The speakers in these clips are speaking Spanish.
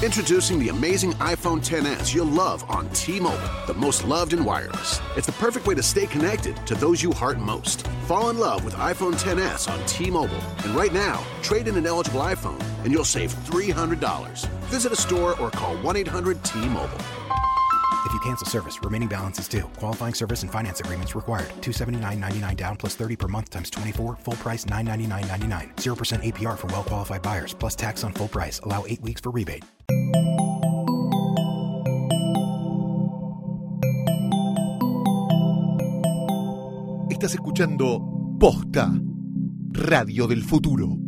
Introducing the amazing iPhone 10s you'll love on T-Mobile, the most loved in wireless. It's the perfect way to stay connected to those you heart most. Fall in love with iPhone 10s on T-Mobile, and right now, trade in an eligible iPhone and you'll save $300. Visit a store or call 1-800-T-Mobile. If you cancel service, remaining balance is due. Qualifying service and finance agreements required. 279.99 down plus 30 per month times 24. Full price 999.99. 0% APR for well qualified buyers plus tax on full price. Allow 8 weeks for rebate. Estás escuchando Posta, Radio del Futuro.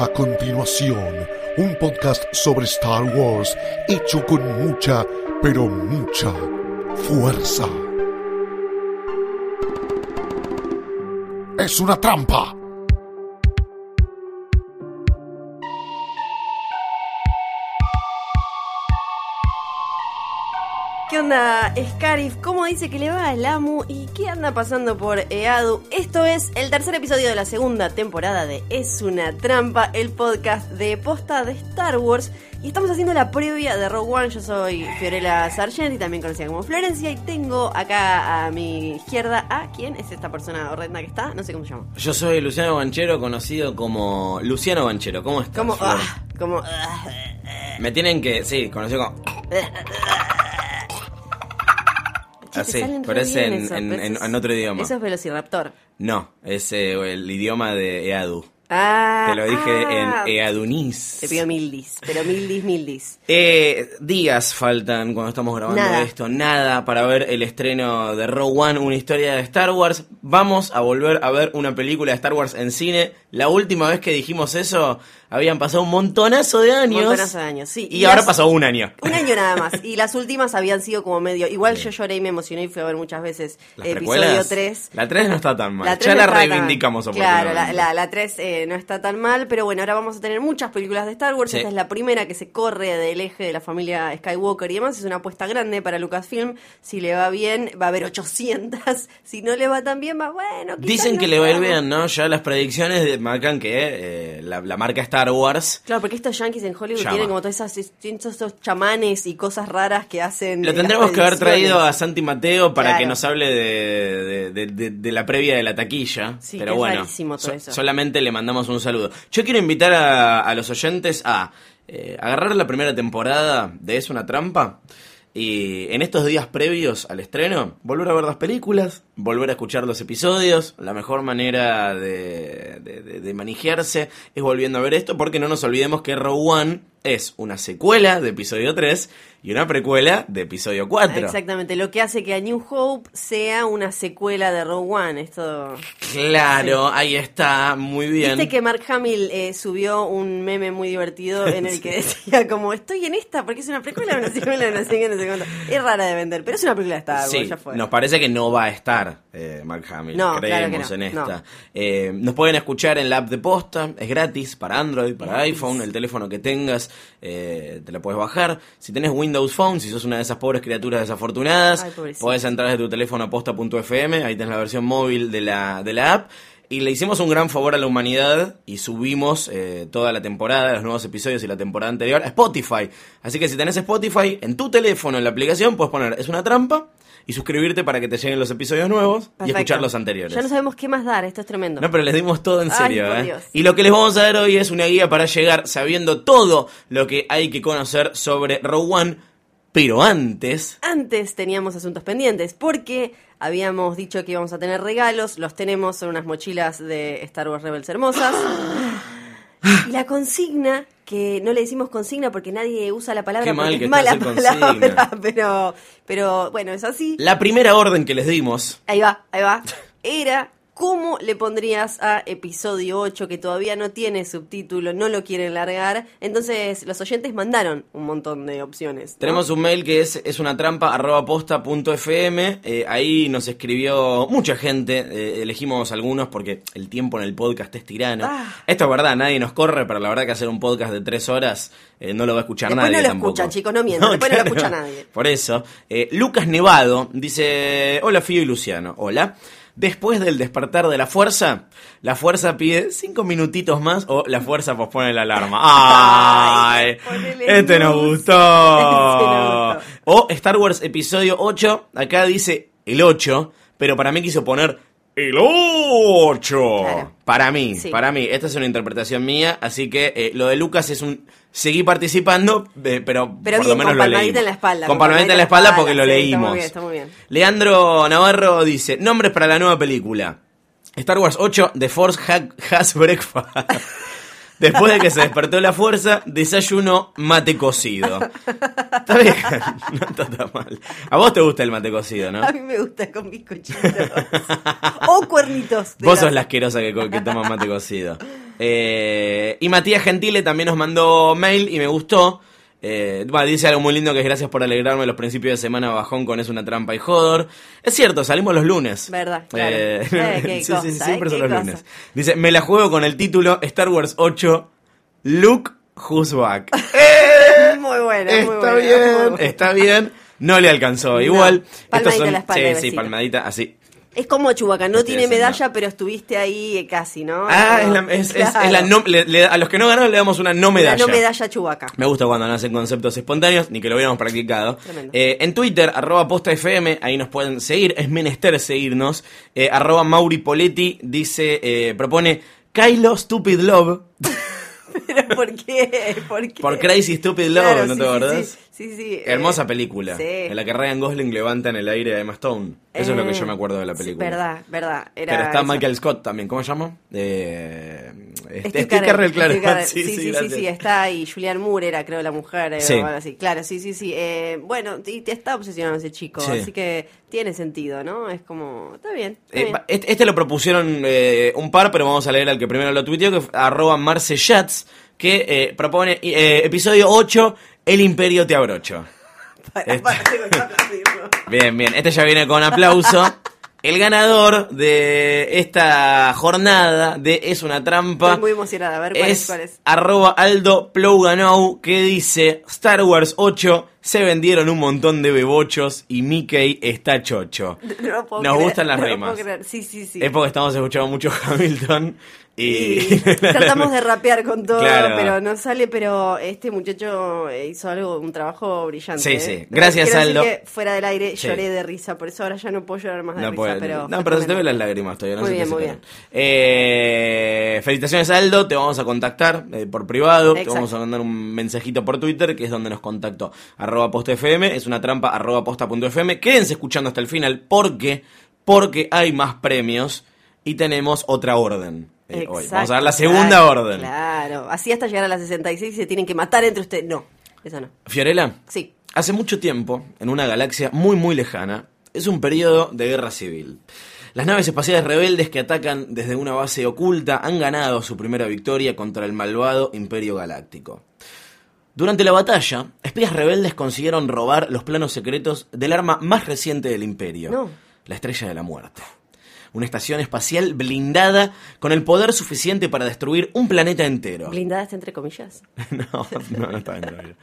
A continuación, un podcast sobre Star Wars hecho con mucha, pero mucha fuerza. Es una trampa. ¿Qué onda, Scarif? ¿Cómo dice que le va al Amu? ¿Y qué anda pasando por EADU? Esto es el tercer episodio de la segunda temporada de Es una trampa, el podcast de posta de Star Wars. Y estamos haciendo la previa de Rogue One. Yo soy Fiorella Sargent y también conocida como Florencia. Y tengo acá a mi izquierda a quién es esta persona horrenda que está. No sé cómo se llama. Yo soy Luciano Banchero, conocido como Luciano Banchero. ¿Cómo estás? Ah, como. ah, Me tienen que. Sí, conocido como. che, te Así, salen pero re es bien en, eso, en- pero en- eso es- en otro idioma. Eso es Velociraptor. No, es eh, el idioma de Eadu. Ah, Te lo dije ah. en Eadunís. Te pido mil dis, pero mil dis, mil dis. Eh, días faltan cuando estamos grabando Nada. esto, nada para ver el estreno de Rogue One, una historia de Star Wars. Vamos a volver a ver una película de Star Wars en cine. La última vez que dijimos eso, habían pasado un montonazo de años. Montonazo de años, sí. Y, Y ahora las- pasó un año. Un año nada más. Y las últimas habían sido como medio. Igual yo lloré y me emocioné y fui a ver muchas veces Las episodio precuelas, 3. La 3 no está tan mal. ya no la está reivindicamos Claro, la, la, la 3 eh, no está tan mal, pero bueno, ahora vamos a tener muchas películas de Star Wars. Sí. Esta es la primera que se corre del eje de la familia Skywalker y demás. Es una apuesta grande para Lucasfilm. Si le va bien, va a haber 800. Si no le va tan bien, va bueno. Dicen no que le va a ir bien, ¿no? Ya las predicciones marcan que eh, la, la marca Star Wars Claro, porque estos yankees en Hollywood Llama. tienen como todas esas tienen todos esos chamanes y cosas raras que hacen. Lo tendremos que haber traído a. Santi Mateo para Claro. que nos hable de, de- de- de- la previa de la taquilla. Sí, Pero bueno, todo eso. solamente le mandamos un saludo. Yo quiero invitar a, a los oyentes a eh, agarrar la primera temporada de Es una trampa y en estos días previos al estreno, volver a ver las películas, volver a escuchar los episodios. La mejor manera de, de, manejarse es volviendo a ver esto, porque no nos olvidemos que Rogue One es una secuela de episodio 3 y una precuela de episodio 4. Exactamente, lo que hace que A New Hope sea una secuela de Rogue One. Esto. Claro, ahí está, muy bien. Viste que Mark Hamill eh, subió un meme muy divertido en el que decía como estoy en esta porque es una precuela, una secuela, no no sé cuánto. Es rara de vender, pero es una película de Star Wars, Sí, ya fue. nos parece que no va a estar eh, Mark Hamill, No, creemos claro que en no, esta. no. Eh, nos pueden escuchar en la app de posta, es gratis para Android, para Gratis. iPhone, el teléfono que tengas, eh, te la puedes bajar. Si tenés Windows Phone, si sos una de esas pobres criaturas desafortunadas, Ay, podés entrar desde tu teléfono a posta.fm, ahí tenés la versión móvil de la, de la app. Y le hicimos un gran favor a la humanidad y subimos eh, toda la temporada, los nuevos episodios y la temporada anterior a Spotify. Así que si tenés Spotify en tu teléfono, en la aplicación, puedes poner Es una trampa y suscribirte para que te lleguen los episodios nuevos y escuchar los anteriores. Ya no sabemos qué más dar, esto es tremendo. No, pero les dimos todo en Ay, serio, por ¿eh? Dios. Y lo que les vamos a dar hoy es una guía para llegar sabiendo todo lo que hay que conocer sobre Rogue One. Pero antes, Antes teníamos asuntos pendientes porque habíamos dicho que íbamos a tener regalos, los tenemos, son unas mochilas de Star Wars Rebels hermosas. Y la consigna, que no le decimos consigna porque nadie usa la palabra Qué mal que es mala palabra, pero, pero bueno, es así. la primera orden que les dimos Ahí va, ahí va. Era ¿Cómo le pondrías a episodio 8 que todavía no tiene subtítulo, no lo quieren largar? Entonces los oyentes mandaron un montón de opciones. ¿no? Tenemos un mail que es, es una trampa arroba posta punto fm. Eh, ahí nos escribió mucha gente. eh, elegimos algunos porque el tiempo en el podcast es tirano. Ah. Esto es verdad, nadie nos corre, pero la verdad que hacer un podcast de tres horas eh, no lo va a escuchar Después nadie. no lo tampoco. escuchan, chicos, no mientan, después no lo escucha nadie. Por eso. Lucas Nevado dice: Hola, Fío y Luciano. Hola. Después del despertar de la fuerza, la fuerza pide cinco minutitos más o la fuerza pospone la alarma. ¡Ay! Este nos luz. gustó. Este nos gustó. O Star Wars Episodio 8, acá dice el 8, pero para mí quiso poner el 8. Claro. Para mí, Sí. para mí. Esta es una interpretación mía, así que eh, lo de Lucas es un... Seguí participando, eh, pero, Pero por bien, lo menos con lo leímos. en la espalda, Con con palmadita en la espalda porque lo sí, leímos. Está muy bien, está muy bien. Leandro Navarro dice, nombres para la nueva película. Star Wars 8, The Force ha- Has Breakfast. Después de que se despertó la fuerza, desayuno mate cocido. Está bien, no está tan mal. A vos te gusta el mate cocido, ¿no? A mí me gusta con bizcochitos. o cuernitos. Vos sos la asquerosa que, que toma mate cocido. Eh, y Matías Gentile también nos mandó mail y me gustó. Eh, va, dice algo muy lindo que es gracias por alegrarme los principios de semana bajón con Es una trampa y jodor. Es cierto, salimos los lunes. Verdad, claro. Eh, Eh, qué sí, sí, siempre eh, son los cosa. lunes. Dice, me la juego con el título Star Wars 8, Luke Who's Back. ¡Eh! Muy bueno, muy Está bueno, muy bien, bueno. está bien. No le alcanzó. Igual. Palmadita estos son, la espalda, sí, sí, palmadita, así. Es como Chubaca, no Estoy tiene medalla, pero estuviste ahí eh, casi, ¿no? Ah, es la, es, es- Claro. es la no- le- le- a los que no ganaron le damos una no medalla. La no medalla Chubaca. Me gusta cuando nacen conceptos espontáneos, ni que lo hubiéramos practicado. Eh, en Twitter, arroba posta FM, ahí nos pueden seguir, es menester seguirnos. Eh, arroba Mauri Poletti dice, eh, propone Kylo Stupid Love. ¿Pero por qué? ¿Por qué? Por Crazy Stupid Love, Claro, ¿no sí, te acordás? Sí, sí. Sí, Hermosa eh, película, sí. en la que Ryan Gosling levanta en el aire a Emma Stone. Eso es lo que Eh, yo me acuerdo de la sí, película. verdad, verdad. Era Pero está eso. Michael Scott también, ¿cómo se llama? Eh, Steve Carell, claro. Sí, Sí, sí, sí, sí, sí, está ahí. Julian Moore era, creo, la mujer. eh, Sí. o algo así. Claro, sí, sí, sí. Eh, bueno, y te está obsesionado ese chico, Sí. así que tiene sentido, ¿no? Es como, está bien. está Eh, bien. va- este, lo propusieron eh, un par, pero vamos a leer al que primero lo tuiteó, que arroba Marce Schatz, que eh, propone eh, episodio 8, El Imperio te abrocho. Para, este- para, aplaudirlo. Bien, bien, este ya viene con aplauso. El ganador de esta jornada de Es una trampa Estoy muy emocionada. A ver cuál es, es cuál es. arroba Aldo Plouganou que dice Star Wars 8 se vendieron un montón de bebochos y Mickey está chocho. No puedo Nos creer, gustan las no rimas. puedo creer. Sí, sí, sí. Es porque estamos escuchando mucho Hamilton y... Y tratamos de rapear con todo, Claro. pero no sale, pero este muchacho hizo algo, un trabajo brillante. Sí, ¿eh? sí. Gracias, Aldo. que fuera del aire Sí. lloré de risa, por eso ahora ya no puedo llorar más de No, risa, puede- pero... no, pero se te ven las lágrimas todavía. No Muy se te bien, muy secaron. Eh, felicitaciones Aldo, te vamos a contactar eh, por privado, te vamos a mandar un mensajito por Twitter, que es donde nos contactó. Arroba posta FM, es una trampa, arroba posta.fm. Quédense escuchando hasta el final, porque, porque hay más premios y tenemos otra orden. eh, hoy. Vamos a dar la segunda claro, orden. Claro, así hasta llegar a las 66 se tienen que matar entre ustedes. No, eso no. Fiorella, Sí. Hace mucho tiempo, en una galaxia muy muy lejana, es un periodo de guerra civil. Las naves espaciales rebeldes que atacan desde una base oculta han ganado su primera victoria contra el malvado Imperio Galáctico. Durante la batalla, espías rebeldes consiguieron robar los planos secretos del arma más reciente del Imperio, No. la Estrella de la Muerte. Una estación espacial blindada con el poder suficiente para destruir un planeta entero. Blindada está entre comillas. No, no, no está de ella.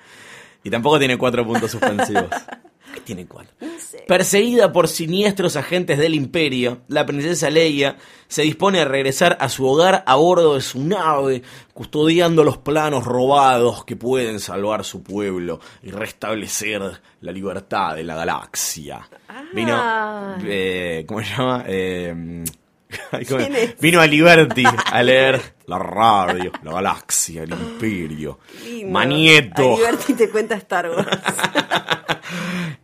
Y tampoco tiene cuatro puntos suspensivos. ¿Qué tiene cuál? sé. Perseguida por siniestros agentes del Imperio, la princesa Leia se dispone a regresar a su hogar a bordo de su nave, custodiando los planos robados que pueden salvar su pueblo y restablecer la libertad de la galaxia. Vino, eh, ¿cómo se llama? Eh, ay, ¿cómo- ¿Quién es? Vino a Liberty a leer la radio, la galaxia, el imperio. Lindo. Manieto. A Liberty te cuenta Star Wars.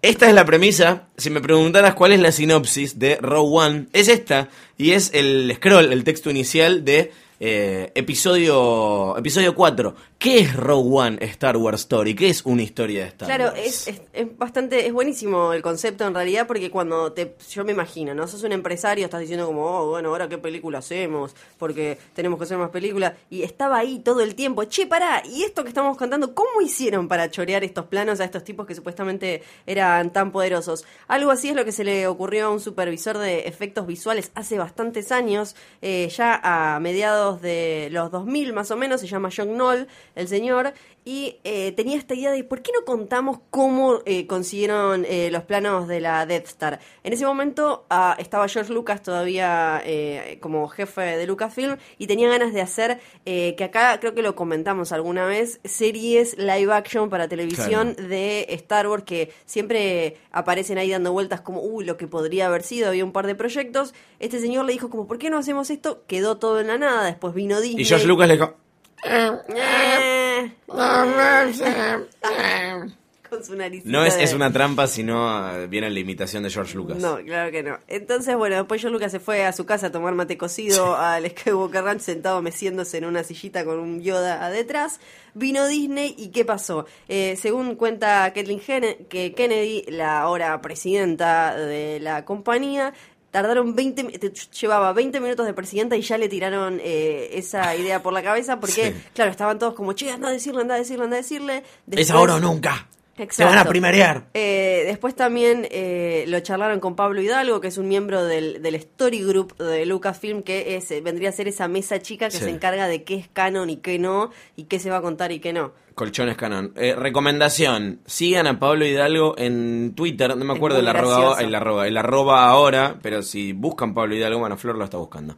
Esta es la premisa. Si me preguntaras cuál es la sinopsis de Row One, es esta. Y es el scroll, el texto inicial de Eh, episodio episodio 4. ¿Qué es Rogue One Star Wars Story? ¿Qué es una historia de Star Claro, Wars? es, es, es bastante, es buenísimo el concepto en realidad porque cuando te, yo me imagino, ¿no? Sos un empresario, estás diciendo como, oh, bueno, ahora qué película hacemos, porque tenemos que hacer más películas, y estaba ahí todo el tiempo, che, pará, y esto que estamos contando, ¿cómo hicieron para chorear estos planos a estos tipos que supuestamente eran tan poderosos? Algo así es lo que se le ocurrió a un supervisor de efectos visuales hace bastantes años, eh, ya a mediados de los 2000 más o menos, se llama John Knoll, el señor, y eh, tenía esta idea de por qué no contamos cómo eh, consiguieron eh, los planos de la Death Star. En ese momento ah, estaba George Lucas todavía eh, como jefe de Lucasfilm y tenía ganas de hacer, eh, que acá creo que lo comentamos alguna vez, series live action para televisión de Star Wars que siempre aparecen ahí dando vueltas como, uy, lo que podría haber sido, había un par de proyectos. Este señor le dijo como, ¿por qué no hacemos esto? Quedó todo en la nada, después vino Disney. Y George Lucas le dijo... Con su naricita No es, de- es una trampa, sino eh, viene la imitación de George Lucas. No, claro que no. Entonces, bueno, después George Lucas se fue a su casa a tomar mate cocido al Skywalker Ranch sentado meciéndose en una sillita con un Yoda detrás. Vino Disney y ¿qué pasó? Eh, según cuenta Kathleen Gen- que Kennedy, la ahora presidenta de la compañía, tardaron 20, mi- te- llevaba 20 minutos de presidenta y ya le tiraron eh, esa idea por la cabeza porque, Sí. claro, estaban todos como, che, anda a decirle, anda a decirle, anda a decirle. Es Después- ahora o nunca. Te van a primerear. eh, después también eh, lo charlaron con Pablo Hidalgo, que es un miembro del, del Story Group de Lucasfilm, que es, eh, vendría a ser esa mesa chica que Sí. se encarga de qué es canon y qué no, y qué se va a contar y qué no. Colchones Canon. Eh, recomendación, sigan a Pablo Hidalgo en Twitter, no me acuerdo el arroba, el arroba, el arroba ahora, pero si buscan Pablo Hidalgo, bueno, Flor lo está buscando.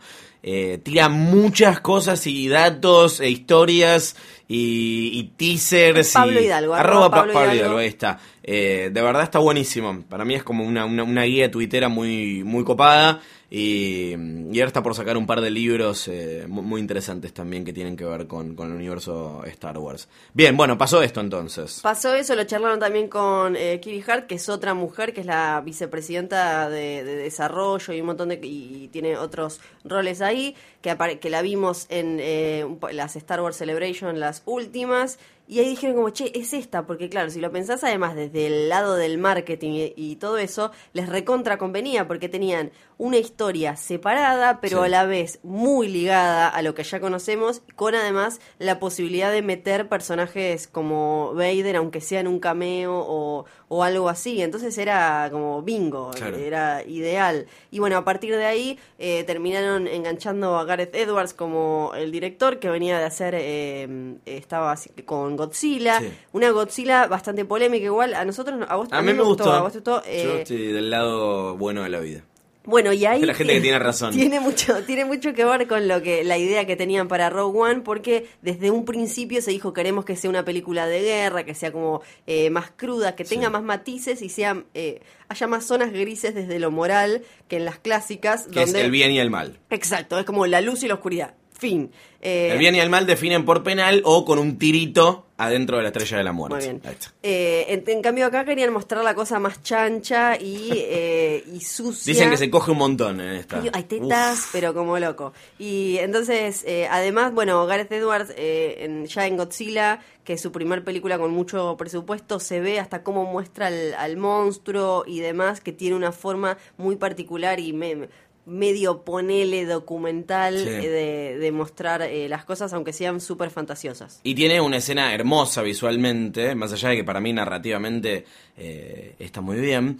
Eh, tira muchas cosas y datos e historias y, y teasers. Pablo y- Hidalgo, Arroba, arroba Pa- Pablo Pablo Hidalgo. Hidalgo, ahí está. Eh, de verdad está buenísimo. Para mí es como una, una, una guía tuitera muy, muy copada. Y, y ahora está por sacar un par de libros eh, mu- muy interesantes también que tienen que ver con, con el universo Star Wars. Bien, bueno, pasó esto entonces. Pasó eso, lo charlaron también con eh, Kiri Hart, que es otra mujer, que es la vicepresidenta de, de desarrollo y un montón de... y tiene otros roles ahí, que, que la vimos en eh, las Star Wars Celebration, las últimas, y ahí dijeron como, che, es esta, porque claro, si lo pensás además desde el lado del marketing y, y todo eso, les recontra convenía, porque tenían una historia separada, pero Sí. a la vez muy ligada a lo que ya conocemos, con además la posibilidad de meter personajes como Vader, aunque sea en un cameo o, o algo así. Entonces era como bingo, Claro. era ideal. Y bueno, a partir de ahí eh, terminaron enganchando a Gareth Edwards como el director, que venía de hacer, eh, estaba así con Godzilla, Sí. una Godzilla bastante polémica igual. A nosotros, a vos A mí me gustó. a vos gustó, Yo eh, estoy del lado bueno de la vida. bueno, y ahí La gente que tiene razón. Tiene mucho, tiene mucho que ver con lo que la idea que tenían para Rogue One, porque desde un principio se dijo queremos que sea una película de guerra, que sea como eh, más cruda, que tenga más matices y sea eh, haya más zonas grises desde lo moral que en las clásicas, Que donde es el bien y el mal. exacto, es como la luz y la oscuridad. Fin. Eh, El bien y el mal definen por penal o con un tirito adentro de la estrella de la muerte. Muy bien. Eh, en, en cambio acá querían mostrar la cosa más chancha y, eh, y sucia. Dicen que se coge un montón en esta. Hay tetas, Uf. pero como loco. Y entonces, eh, además, bueno, Gareth Edwards, eh, en- ya en Godzilla, que es su primer película con mucho presupuesto, se ve hasta cómo muestra al, al monstruo y demás, que tiene una forma muy particular y me- medio ponele documental Sí. eh, de, de mostrar eh, las cosas, aunque sean súper fantasiosas. Y tiene una escena hermosa visualmente, más allá de que para mí narrativamente eh, está muy bien,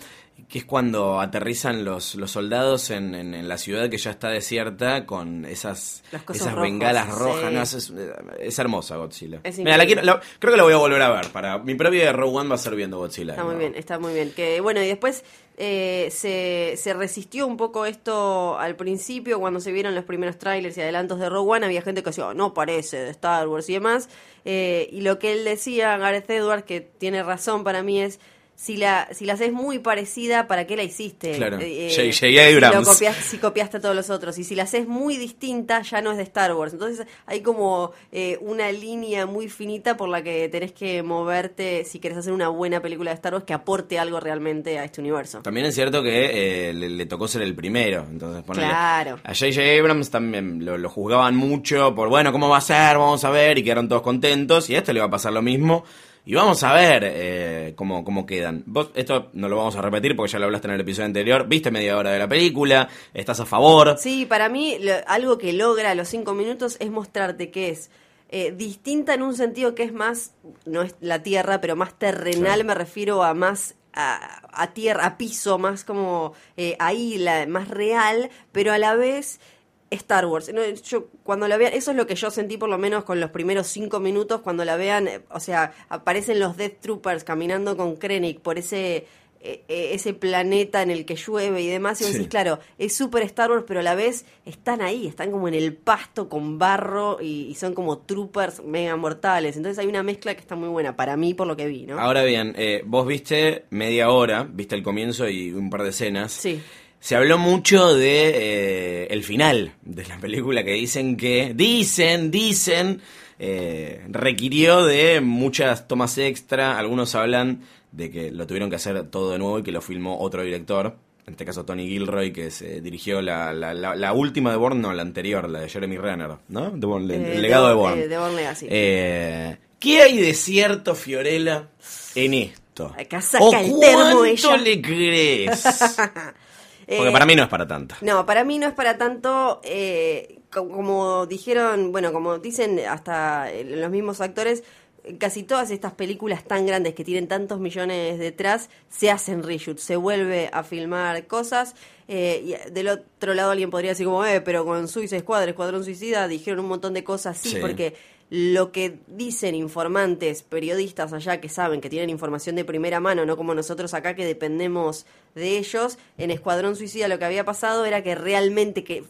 que es cuando aterrizan los, los soldados en, en- en la ciudad que ya está desierta con esas, esas rojos, bengalas sí. rojas. No, es, hermosa Godzilla. Es Mira, la quiero- la- creo que la voy a volver a ver. Para mi propia de Rogue One va a ser viendo Godzilla. Está muy bien, está muy bien. Que bueno, y después eh, se, se resistió un poco esto al principio, cuando se vieron los primeros trailers y adelantos de Rogue One, había gente que decía, "Oh, no parece de Star Wars y demás. Eh, y lo que él decía, Gareth Edwards, que tiene razón para mí, es si la, si la haces muy parecida, ¿para qué la hiciste? Claro. Eh, J.J. si Abrams. copias- si copiaste a todos los otros. Y si la haces muy distinta, ya no es de Star Wars. Entonces hay como eh, una línea muy finita por la que tenés que moverte si querés hacer una buena película de Star Wars que aporte algo realmente a este universo. También es cierto que eh, le, le tocó ser el primero. Entonces, ponele, Claro. A J.J. Abrams también lo, lo juzgaban mucho por, bueno, ¿cómo va a ser? Vamos a ver. Y quedaron todos contentos. Y a esto le va a pasar lo mismo. Y vamos a ver eh, cómo, cómo quedan. Vos, esto no lo vamos a repetir porque ya lo hablaste en el episodio anterior. Viste media hora de la película. Estás a favor. Sí, para mí lo- algo que logra los cinco minutos es mostrarte que es eh, distinta en un sentido que es más, no es la tierra, pero más terrenal, me refiero a más a, a tierra, a piso, más como eh, ahí, la, más real, pero a la vez Star Wars. No, yo cuando la vean, eso es lo que yo sentí por lo menos con los primeros cinco minutos cuando la vean, eh, o sea, aparecen los Death Troopers caminando con Krennic por ese eh, eh, ese planeta en el que llueve y demás, y vos Sí. decís, claro, es súper Star Wars, pero a la vez están ahí, están como en el pasto con barro y, y son como troopers mega mortales. Entonces hay una mezcla que está muy buena, para mí, por lo que vi, ¿no? Ahora bien, eh, vos viste media hora, viste el comienzo y un par de escenas. Sí. Se habló mucho de eh, el final de la película que dicen que, dicen, dicen, eh, requirió de muchas tomas extra. Algunos hablan de que lo tuvieron que hacer todo de nuevo y que lo filmó otro director. En este caso Tony Gilroy, que se dirigió la, la, la- la última de Bourne, no, la anterior, la de Jeremy Renner, ¿no? De Bourne, el, Eh, el legado de, de- Bourne. eh, de Bourne Legacy. Eh, ¿Qué hay de cierto, Fiorella, en esto? Acá saca ¿O el termo cuánto ella. le crees? Porque Eh, para mí no es para tanto. No, para mí no es para tanto. eh, co- como dijeron, bueno, como dicen hasta eh, los mismos actores, casi todas estas películas tan grandes que tienen tantos millones detrás se hacen reshoots, se vuelve a filmar cosas. eh, y del otro lado alguien podría decir como, eh, pero con Suicide Squad, Escuadrón Suicida, dijeron un montón de cosas, Sí. porque lo que dicen informantes, periodistas allá que saben que tienen información de primera mano, no como nosotros acá que dependemos de ellos, en Escuadrón Suicida lo que había pasado era que realmente que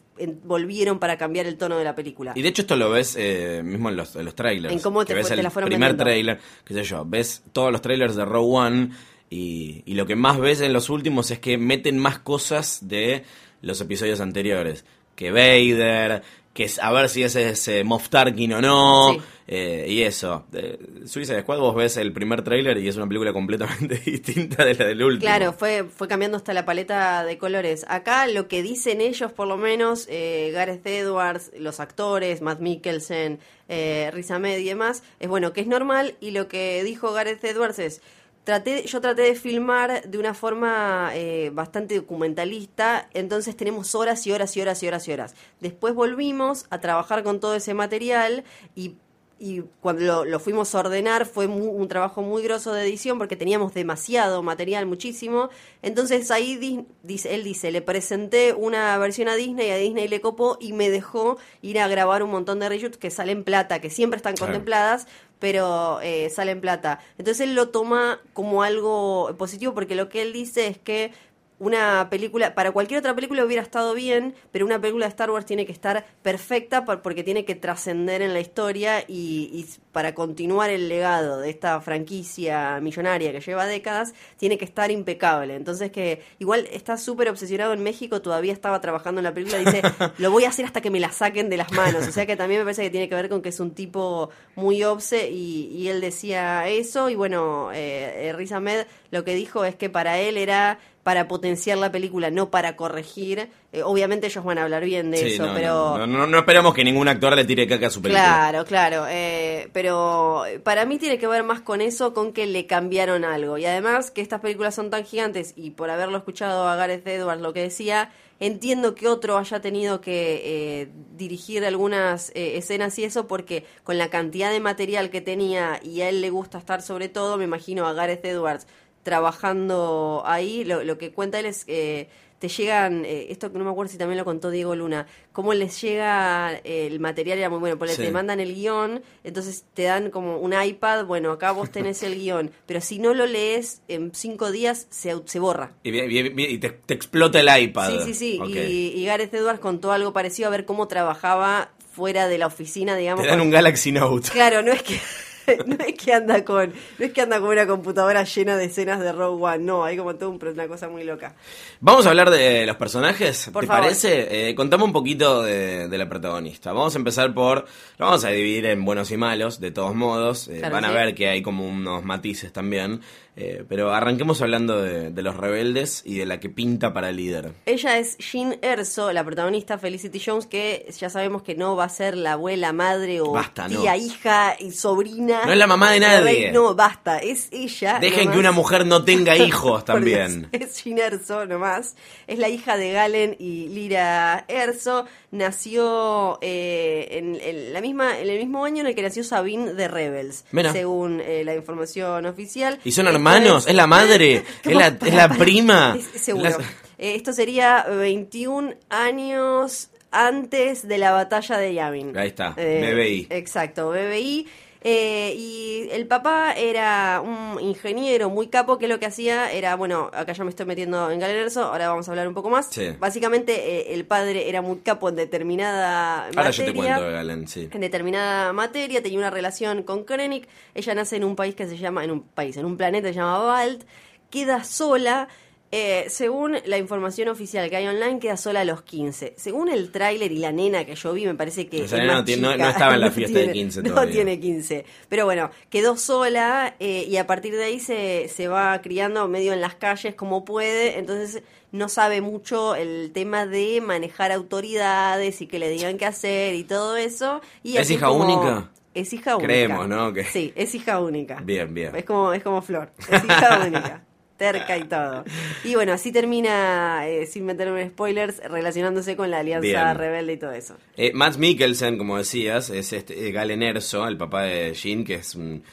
volvieron para cambiar el tono de la película. Y de hecho esto lo ves eh, mismo en los, en los trailers. En cómo te que ves te el la fueron primer vendiendo. trailer, qué sé yo, ves todos los trailers de Row One y, y lo que más ves en los últimos es que meten más cosas de los episodios anteriores. Que Vader, que es, a ver si ese es eh, Moff Tarkin o no, Sí. eh, y eso. Eh, Suicide Squad vos ves el primer trailer y es una película completamente distinta de la del último. Claro, fue, fue cambiando hasta la paleta de colores. Acá lo que dicen ellos, por lo menos, eh, Gareth Edwards, los actores, Matt Mikkelsen, eh, Riz Ahmed y demás, es bueno, que es normal. Y lo que dijo Gareth Edwards es, traté, yo traté de filmar de una forma eh, bastante documentalista, entonces tenemos horas y horas y horas y horas y horas. Después volvimos a trabajar con todo ese material y y cuando lo, lo fuimos a ordenar fue un trabajo muy grosso de edición porque teníamos demasiado material, muchísimo. Entonces ahí Dis- dice, él dice, le presenté una versión a Disney, a Disney le copó y me dejó ir a grabar un montón de reshoots que salen plata, que siempre están Claro. contempladas, pero eh, salen plata. Entonces él lo toma como algo positivo porque lo que él dice es que una película, para cualquier otra película hubiera estado bien, pero una película de Star Wars tiene que estar perfecta por- porque tiene que trascender en la historia y, y para continuar el legado de esta franquicia millonaria que lleva décadas, tiene que estar impecable. Entonces que igual está súper obsesionado en México, todavía estaba trabajando en la película, dice, lo voy a hacer hasta que me la saquen de las manos. O sea que también me parece que tiene que ver con que es un tipo muy obse y, y él decía eso y bueno, eh, eh, Riz Ahmed lo que dijo es que para él era para potenciar la película, no para corregir. Eh, obviamente ellos van a hablar bien de Sí, eso, no, pero... no, no, no esperamos que ningún actor le tire caca a su película. Claro, claro, eh, pero para mí tiene que ver más con eso, con que le cambiaron algo. Y además que estas películas son tan gigantes y por haberlo escuchado a Gareth Edwards lo que decía, entiendo que otro haya tenido que eh, dirigir algunas eh, escenas y eso porque con la cantidad de material que tenía y a él le gusta estar sobre todo, me imagino a Gareth Edwards trabajando ahí, lo, lo que cuenta él es... Eh, te llegan, eh, esto que no me acuerdo si también lo contó Diego Luna, cómo les llega eh, el material, era muy bueno, porque Sí. te mandan el guion, entonces te dan como un iPad, bueno, acá vos tenés el guion, pero si no lo lees en cinco días se, se borra. Y, te, te explota el iPad. Sí, sí, sí, y, y Gareth Edwards contó algo parecido a ver cómo trabajaba fuera de la oficina, digamos. Te dan un Galaxy Note. Claro, no es que no es que anda con, no es que anda con una computadora llena de escenas de Rogue One, no, hay como todo un- una cosa muy loca. Vamos a hablar de los personajes, Por ¿te favor. parece? Eh, contame un poquito de, de la protagonista. Vamos a empezar por, lo vamos a dividir en buenos y malos, de todos modos. Eh, Claro, van a ver que hay como unos matices también. Eh, pero arranquemos hablando de, de los rebeldes y de la que pinta para líder. Ella es Jean Erso, la protagonista Felicity Jones, que ya sabemos que no va a ser la abuela, madre o Basta, no. tía, hija y sobrina. No es la mamá de nadie. Rey, No, basta, es ella. Dejen nomás. que una mujer no tenga hijos también. Dios, es Jean Erso nomás. Es la hija de Galen y Lyra Erso. Nació eh, en, en la misma, en el mismo año en el que nació Sabine de Rebels, Mira. según eh, la información oficial. ¿Y son Esto hermanos? ¿Es la madre? ¿Es la, es la prima? Seguro. Eh, esto sería 21 años antes de la batalla de Yavin. Ahí está, BBI. Exacto, BBI. Eh, y el papá era un ingeniero muy capo que lo que hacía era, bueno, acá ya me estoy metiendo en Galenerso, ahora vamos a hablar un poco más. Sí. Básicamente eh, el padre era muy capo en determinada Ahora yo te materia cuento Galen, sí. en determinada materia, tenía una relación con Krennic, ella nace en un país que se llama, en un país, en un planeta que se llama Valt, queda sola, eh, según la información oficial que hay online, queda sola a los 15. Según el tráiler y la nena que yo vi, me parece que... Esa nena no tiene- no- estaba en la fiesta de tiene- 15 No tiene 15. Pero bueno, quedó sola eh, y a partir de ahí se, se va criando medio en las calles como puede, entonces no sabe mucho el tema de manejar autoridades y que le digan qué hacer y todo eso. Y ¿Es hija como- única? Es hija única. Creemos, ¿no? Sí, es hija única. Bien, bien. Es como, es como Flor, es hija única. Terca y todo. Y bueno, así termina, eh, sin meterme en spoilers, relacionándose con la alianza Bien. rebelde y todo eso. Eh, Matt Mikkelsen, como decías, es este eh, Galen Erso, el papá de Jean, que es un...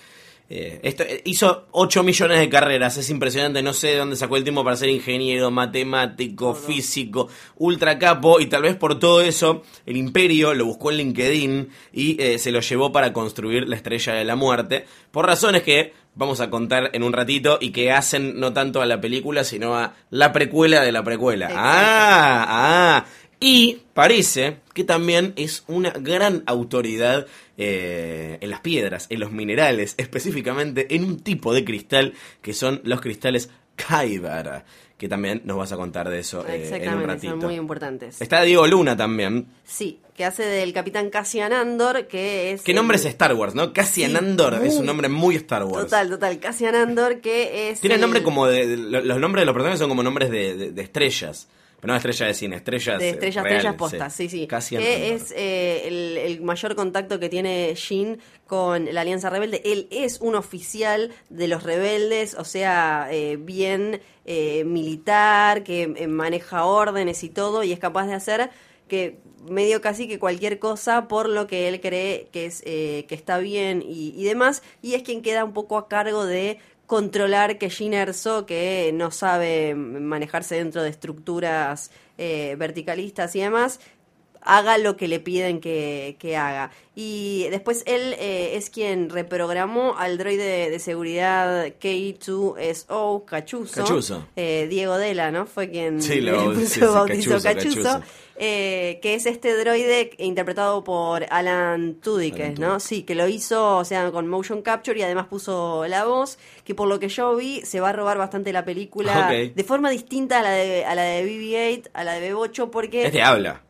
eh, esto, eh, hizo 8 millones de carreras, es impresionante, no sé de dónde sacó el tiempo para ser ingeniero, matemático, físico, ultra capo, y tal vez por todo eso el imperio lo buscó en LinkedIn y eh, se lo llevó para construir la estrella de la muerte, por razones que vamos a contar en un ratito y que hacen no tanto a la película, sino a la precuela de la precuela. Exacto. Ah, ah. Y parece que también es una gran autoridad eh, en las piedras, en los minerales, específicamente en un tipo de cristal que son los cristales Kyber, que también nos vas a contar de eso eh, en un Exactamente, ratito. son muy importantes. Está Diego Luna también. Sí, que hace del capitán Cassian Andor, que es... ¿Qué nombre el- es Star Wars, no? Cassian Sí, Andor es un nombre muy Star Wars. Total, total, Cassian Andor, que es... Tiene el- nombre como de, de- lo- Los nombres de los personajes son como nombres de, de- de estrellas. Pero no estrellas de cine, estrellas. de eh, estrellas, reales, estrellas postas, sí, sí. Cassian que Andor. es eh, el, el mayor contacto que tiene Jean con la Alianza Rebelde. Él es un oficial de los rebeldes, o sea, eh, bien eh, militar, que eh, maneja órdenes y todo, y es capaz de hacer que medio casi que cualquier cosa por lo que él cree que es eh, que está bien y, y demás y es quien queda un poco a cargo de controlar que Jean Erso, que no sabe manejarse dentro de estructuras eh, verticalistas y demás, haga lo que le piden que, que haga. Y después él eh, es quien reprogramó al droide de seguridad K2SO, Cachuzo. Cachuzo. Eh, Diego Dela, ¿no? Fue quien Sí, lo- puso- sí, sí, bautizó Cachuzo, eh, que es este droide interpretado por Alan Tudyk, Alan ¿no? Sí, que lo hizo, o sea, con motion capture y además puso la voz, que por lo que yo vi se va a robar bastante la película de forma distinta a la de, a la de BB-8, a la de B8, porque Este habla.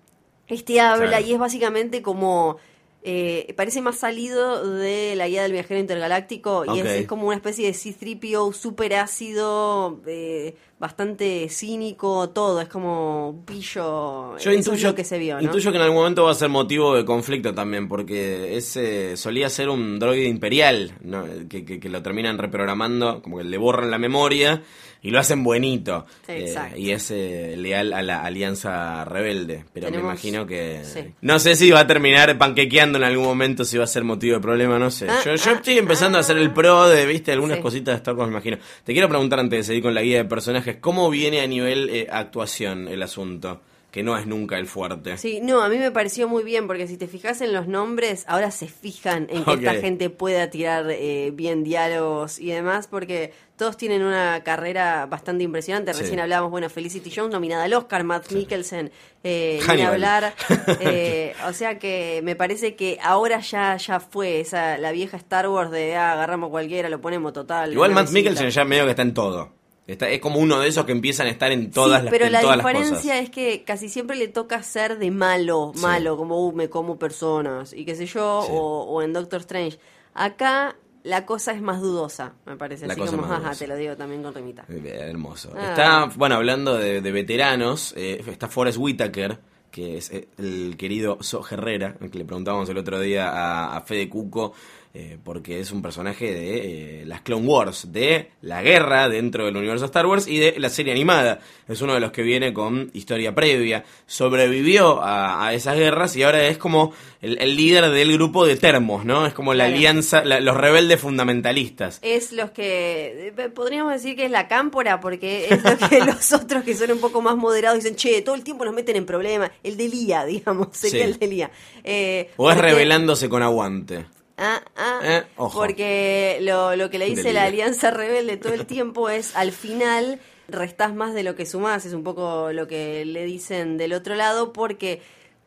Este habla Claro. y es básicamente como... eh, parece más salido de la guía del viajero intergaláctico y es, como una especie de C-3PO súper ácido, eh, bastante cínico, todo, es como un pillo. Yo es intuyo, lo que se vio, ¿no? intuyo que en algún momento va a ser motivo de conflicto también, porque ese solía ser un droide imperial, ¿no? que, que- que lo terminan reprogramando, como que le borran la memoria y lo hacen buenito. Eh, y es leal a la alianza rebelde. Pero Tenemos- me imagino que... sí. No sé si va a terminar panquequeando en algún momento, si va a ser motivo de problema, no sé. Ah, yo yo ah, estoy empezando ah. a hacer el pro de, viste, algunas Sí. cositas de Star Wars, me imagino. Te quiero preguntar antes de seguir con la guía de personajes, ¿cómo viene a nivel eh, actuación el asunto? Que no es nunca el fuerte. Sí, no, a mí me pareció muy bien, porque si te fijas en los nombres, ahora se fijan en que esta gente pueda tirar eh, bien diálogos y demás, porque todos tienen una carrera bastante impresionante. Sí. Recién hablábamos, bueno, Felicity Jones nominada al Oscar, Matt Mikkelsen, eh, ni hablar. eh, o sea que me parece que ahora ya, ya fue esa la vieja Star Wars de ah, agarramos cualquiera, lo ponemos total. Igual Matt. Mikkelsen ya medio que está en todo. Está, es como uno de esos que empiezan a estar en todas sí, las pero en la todas diferencia es que casi siempre le toca ser de malo, Sí. malo, como uh, me como personas y qué sé yo, Sí. o, o en Doctor Strange. Acá la cosa es más dudosa, me parece. La Así como, más jaja, dudosa. te lo digo también con remita. Eh, Hermoso. Ah. Está, bueno, hablando de, de veteranos, eh, está Forrest Whitaker, que es eh, el querido So Herrera, al que le preguntábamos el otro día a, a Fede Cuco, eh, porque es un personaje de eh, las Clone Wars, de la guerra dentro del universo Star Wars y de la serie animada. Es uno de los que viene con historia previa. Sobrevivió a, a esas guerras y ahora es como el, el líder del grupo de termos, ¿no? Es como la Claro. alianza, la- los rebeldes fundamentalistas. Es los que, eh, podríamos decir que es la cámpora, porque es lo que los otros que son un poco más moderados dicen, che, todo el tiempo nos meten en problemas. El de Lía, digamos, sería Sí. el de Lía. Eh, O es porque- rebelándose con aguante. Ah, ah, Eh, ojo. porque lo, lo que le dice la. Alianza Rebelde todo el tiempo es, al final restás más de lo que sumás, es un poco lo que le dicen del otro lado, porque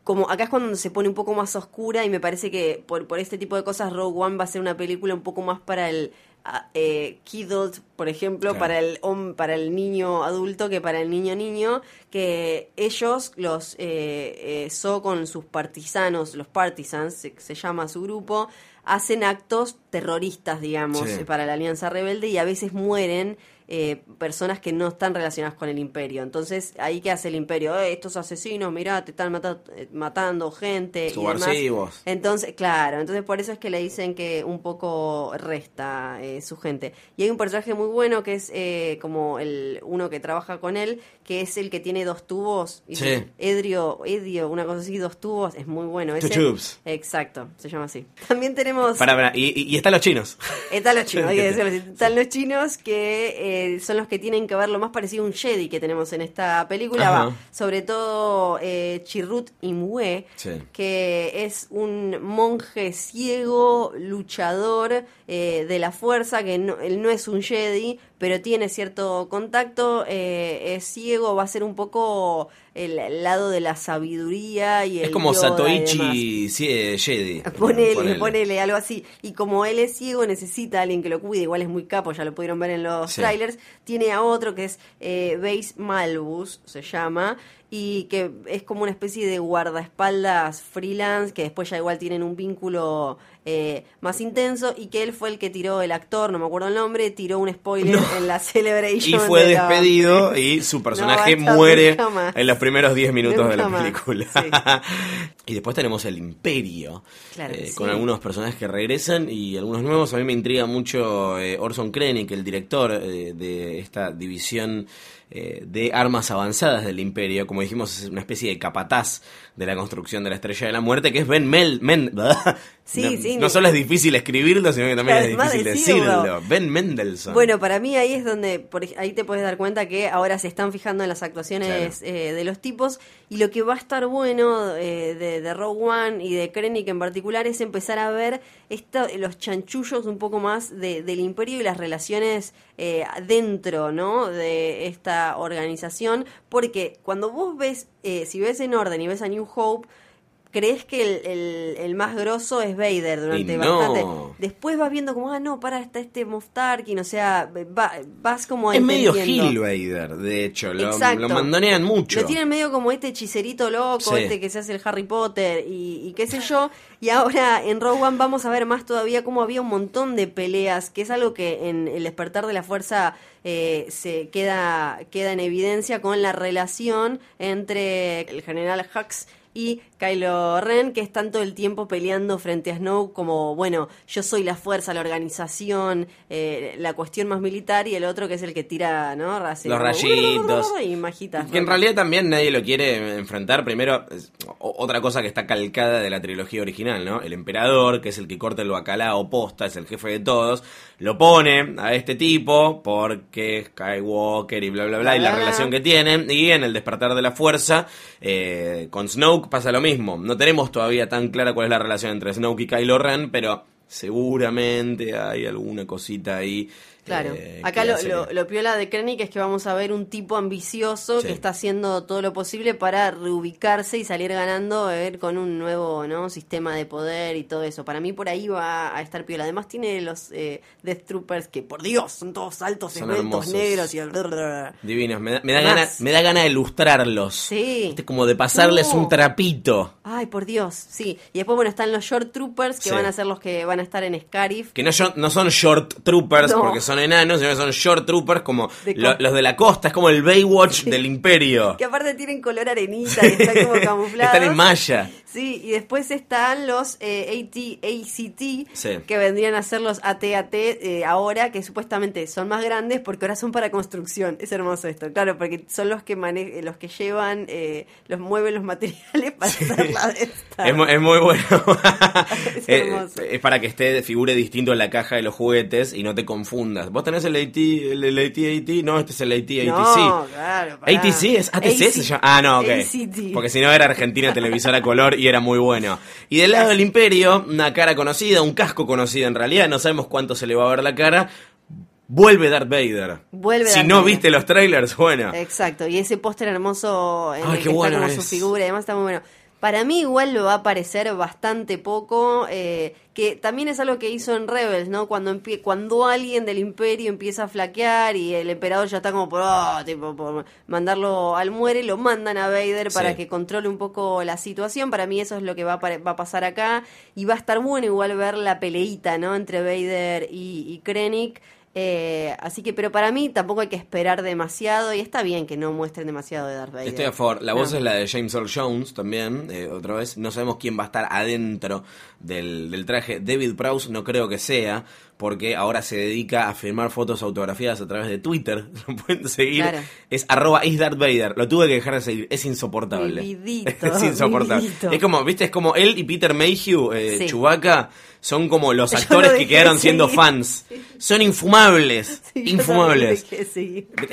como acá es cuando se pone un poco más oscura y me parece que por, por este tipo de cosas Rogue One va a ser una película un poco más para el eh, kidult, por ejemplo, Claro. para el para el niño adulto que para el niño niño, que ellos los eh, eh, So con sus partisanos, los partisans se, se llama su grupo, hacen actos terroristas, digamos, Sí. para la Alianza Rebelde y a veces mueren eh, personas que no están relacionadas con el imperio. Entonces, ahí que hace el imperio, "Eh, estos asesinos, mirá, te están eh, matando gente y. Subversivos. Entonces, claro, entonces por eso es que le dicen que un poco resta eh, su gente. Y hay un personaje muy bueno que es eh, como el uno que trabaja con él, que es el que tiene dos tubos. y Sí. Edrio, Edio, una cosa así, dos tubos, es muy bueno. Two tubes. Exacto, se llama así. También tenemos... Para, para, y, y- y están los chinos. Están los chinos, hay que decirlo así. Están los chinos que son los que tienen que ver lo más parecido a un Jedi que tenemos en esta película. Ajá. Va, sobre todo eh, Chirrut Imwe, Sí. que es un monje ciego, luchador eh, de la fuerza, que no, él no es un Jedi, pero tiene cierto contacto, eh, es ciego, va a ser un poco el, el lado de la sabiduría y el Es como Yoda. Satoichi sí, eh, Jedi. Ponele, Ponele. ponele, algo así. Y como él es ciego, necesita a alguien que lo cuide. Igual es muy capo, ya lo pudieron ver en los Sí. trailers. Tiene a otro que es eh, Base Malbus, se llama. Y que es como una especie de guardaespaldas freelance, que después ya igual tienen un vínculo eh, más intenso. Y que él fue el que tiró, el actor, no me acuerdo el nombre, tiró un spoiler en la Y Celebration. fue de la- despedido y su personaje No, muere en los primeros 10 minutos de la película. sí. y después tenemos el Imperio, Claro eh, con algunos personajes que regresan y algunos nuevos. A mí me intriga mucho eh, Orson Krennic, el director eh, de esta división eh, de armas avanzadas del Imperio. Como dijimos, es una especie de capataz de la construcción de la Estrella de la Muerte, que es Ben Mel... Men- Sí, no, sí. no solo es difícil escribirlo, sino que también es difícil decirlo. decirlo. Ben Mendelssohn. Bueno, para mí ahí es donde, por ahí te puedes dar cuenta que ahora se están fijando en las actuaciones eh, de los tipos y lo que va a estar bueno eh, de, de Rogue One y de Krennic en particular es empezar a ver esta- los chanchullos un poco más de- del imperio y las relaciones eh, dentro, ¿no? De esta organización, porque cuando vos ves, eh, si ves en orden y ves a New Hope, crees que el, el- el más grosso es Vader durante no. bastante. Después vas viendo como, ah, no, para, está este Moff Tarkin, o sea, va- vas como Es medio. Gil Vader, de hecho, lo, mandonean mucho. Lo tienen medio como este hechicerito loco, Sí. este que se hace el Harry Potter y, y qué sé yo. Y ahora en Rogue One vamos a ver más todavía cómo había un montón de peleas, que es algo que en El despertar de la fuerza eh, se queda, queda en evidencia con la relación entre el general Hux y Kylo Ren, que están todo el tiempo peleando frente a Snoke como, bueno, yo soy la fuerza, la organización, eh, la cuestión más militar, y el otro que es el que tira, ¿no? Así Los como, rayitos. Y magitas. Que en realidad también nadie lo quiere enfrentar. Primero, es otra cosa que está calcada de la trilogía original, ¿no? El emperador, que es el que corta el bacalao posta, es el jefe de todos, lo pone a este tipo porque Skywalker y bla, bla, bla, y la relación que tienen. Y en el despertar de la fuerza, eh, con Snoke pasa lo mismo. No tenemos todavía tan clara cuál es la relación entre Snoke y Kylo Ren, pero seguramente hay alguna cosita ahí. Claro, eh, acá lo, piola de Krennic es que vamos a ver un tipo ambicioso Sí. que está haciendo todo lo posible para reubicarse y salir ganando ver, con un nuevo ¿no? sistema de poder y todo eso. Para mí por ahí va a estar piola. Además tiene los eh, Death Troopers que, por Dios, son todos altos, Son esbeltos, hermosos. negros y... Divinos, me da, me da Más. gana, me da gana de ilustrarlos. Sí. Como de pasarles No. un trapito. Ay, por Dios, sí. Y después, bueno, están los Short Troopers que Sí. van a ser los que van a estar en Scarif. Que no, son- no son short troopers No. porque son enanos, sino que son short troopers como De lo- co- los de la costa, es como el Baywatch del imperio. Que aparte tienen color arenita y están como camuflados. Están en malla. Sí, y después están los eh, AT, ACT, Sí. que vendrían a ser los ATAT eh, ahora, que supuestamente son más grandes porque ahora son para construcción. Es hermoso esto, claro, porque son los que mane los que llevan, eh, los mueven los materiales para hacer la de esta. Es, mu- es muy bueno. Es Eh, hermoso. es para que esté figure distinto en la caja de los juguetes y no te confundas. ¿Vos tenés el AT, el, el AT-AT? No, este es el AT-ATC. No, claro. ATC es ATC se llama. Ah, no, ok. ACT. Porque si no era Argentina Televisora Color y era muy bueno. Y del lado del Imperio, una cara conocida, un casco conocido en realidad, no sabemos cuánto se le va a ver la cara. Vuelve Darth Vader. Vuelve si Darth no Vader. viste los trailers, bueno. Exacto, y ese póster hermoso en Ay, el qué bueno como su es. figura y demás está muy bueno. Para mí igual lo va a parecer bastante poco, eh, que también es algo que hizo en Rebels, ¿no? Cuando cuando alguien del imperio empieza a flaquear y el emperador ya está como por, ah, tipo, por mandarlo al muere, lo mandan a Vader para Sí. que controle un poco la situación. Para mí eso es lo que va a, va a pasar acá y va a estar bueno igual ver la peleita, ¿no? Entre Vader y, y Krennic. Eh, así que, pero para mí tampoco hay que esperar demasiado y está bien que no muestren demasiado de Darth Vader. Estoy a favor. La No. voz es la de James Earl Jones también, eh, otra vez. No sabemos quién va a estar adentro del, del traje. David Prowse no creo que sea, porque ahora se dedica a firmar fotos autografiadas a través de Twitter. Lo pueden seguir. Claro. Es arroba is Darth Vader. Lo tuve que dejar de seguir. Es insoportable. Vividito, es insoportable. vividito. Es como, viste, es como él y Peter Mayhew, eh, Sí. Chewbacca, son como los actores lo que quedaron siendo fans. Son infumables. Sí, infumables.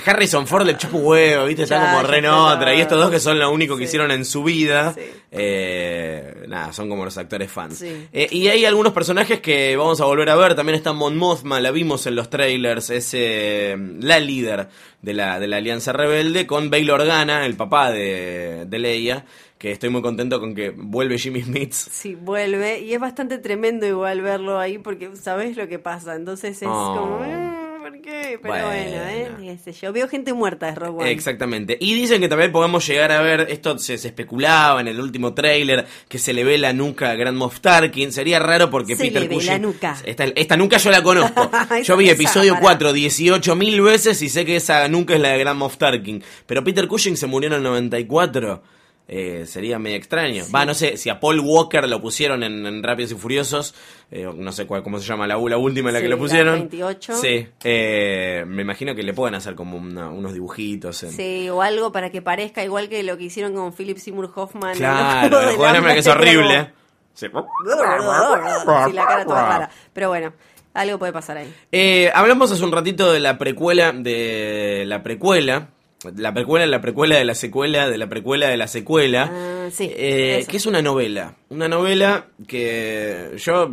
Harrison Ford le chupa huevo, ¿viste? Está Ya, como ya re en está. otra. Y estos dos que son lo único que Sí. hicieron en su vida. Eh, nada, son como los actores fans. Eh, y hay algunos personajes que vamos a volver a ver. También está Mon Mothma, la vimos en los trailers. Es eh, la líder de la, de la Alianza Rebelde. Con Bail Organa, el papá de, de Leia. Que estoy muy contento con que vuelve Jimmy Smith. Sí, vuelve y es bastante tremendo igual verlo ahí porque sabes lo que pasa. Entonces es Oh. como, "Mm, ¿por qué? Pero bueno, ¿eh? Bueno. Qué sé yo. Veo gente muerta de Rogue One. Exactamente. Y dicen que también podemos llegar a ver, esto se, se especulaba en el último tráiler, que se le ve la nuca a Grand Moff Tarkin. Sería raro porque Se Peter le ve Cushing- la nuca. Esta, esta nuca yo la conozco. Yo vi episodio pará. 4 18 mil veces y sé que esa nuca es la de Grand Moff Tarkin. Pero Peter Cushing se murió en el 94. Eh, sería medio extraño. Va, no sé, si a Paul Walker lo pusieron en, en Rápidos y Furiosos, eh, no sé cuál, cómo se llama la, la última en la Sí, que lo pusieron. 28. Sí, eh, me imagino que le pueden hacer como una- unos dibujitos. En, Sí, o algo para que parezca igual que lo que hicieron con Philip Seymour Hoffman. Claro, el juego de que es horrible. Sí. como- Sí, la cara toda rara. Pero bueno, algo puede pasar ahí. Eh, hablamos hace un ratito de la precuela de la precuela. La precuela, la precuela de la secuela, de la precuela de la secuela. Ah, sí, Eh, que es una novela. Una novela que yo,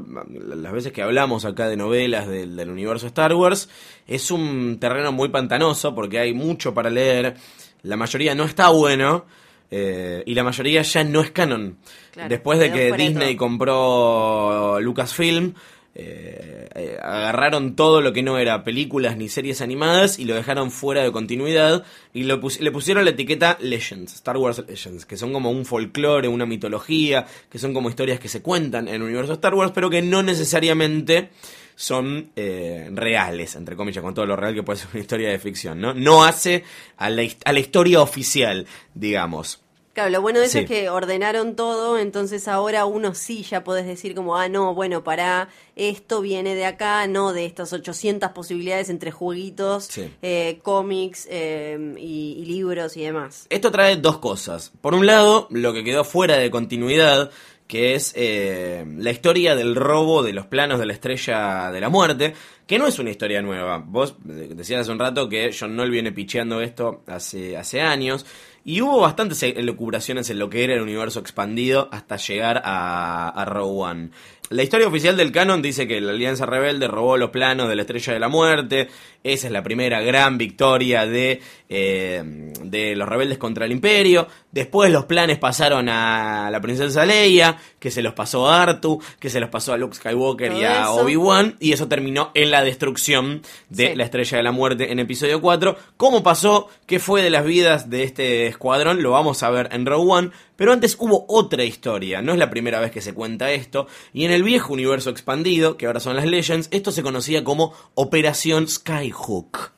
las veces que hablamos acá de novelas del, del universo Star Wars, es un terreno muy pantanoso porque hay mucho para leer. La mayoría no está bueno. eh, y la mayoría ya no es canon. Claro, Después de que Disney compró Lucasfilm, eh, eh, agarraron todo lo que no era películas ni series animadas y lo dejaron fuera de continuidad y le pusieron la etiqueta Legends, Star Wars Legends, que son como un folclore, una mitología, que son como historias que se cuentan en el universo Star Wars, pero que no necesariamente son eh, reales, entre comillas, con todo lo real que puede ser una historia de ficción, ¿no? No hace a la, a la historia oficial, digamos. Claro, lo bueno de eso Sí. es que ordenaron todo, entonces ahora uno sí ya podés decir como, ah, no, bueno, para esto viene de acá, no de estas 800 posibilidades entre jueguitos, Sí. eh, cómics eh, y, y libros y demás. Esto trae dos cosas. Por un lado, lo que quedó fuera de continuidad, que es eh, la historia del robo de los planos de la estrella de la muerte, que no es una historia nueva. Vos eh, decías hace un rato que John Noll viene picheando esto hace, hace años. Y hubo bastantes elucubraciones en lo que era el universo expandido hasta llegar a, a Rogue One. La historia oficial del canon dice que la Alianza Rebelde robó los planos de la Estrella de la Muerte. Esa es la primera gran victoria de, eh, de los rebeldes contra el Imperio. Después los planes pasaron a la princesa Leia, que se los pasó a Artu, que se los pasó a Luke Skywalker y a. Obi-Wan. Y eso terminó en la destrucción de Sí. la Estrella de la Muerte en episodio 4. ¿Cómo pasó? ¿Qué fue de las vidas de este escuadrón? Lo vamos a ver en Rogue One. Pero antes hubo otra historia, no es la primera vez que se cuenta esto, y en el viejo universo expandido, que ahora son las Legends, esto se conocía como Operación Skyhook.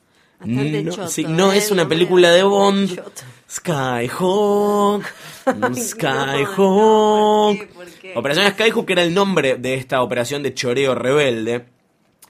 No, choto, sí, no ¿eh? es una El nombre película de Bond. choto. Skyhook. no, Skyhook. ¿por qué? ¿Por qué? Operación Skyhook era el nombre de esta operación de choreo rebelde.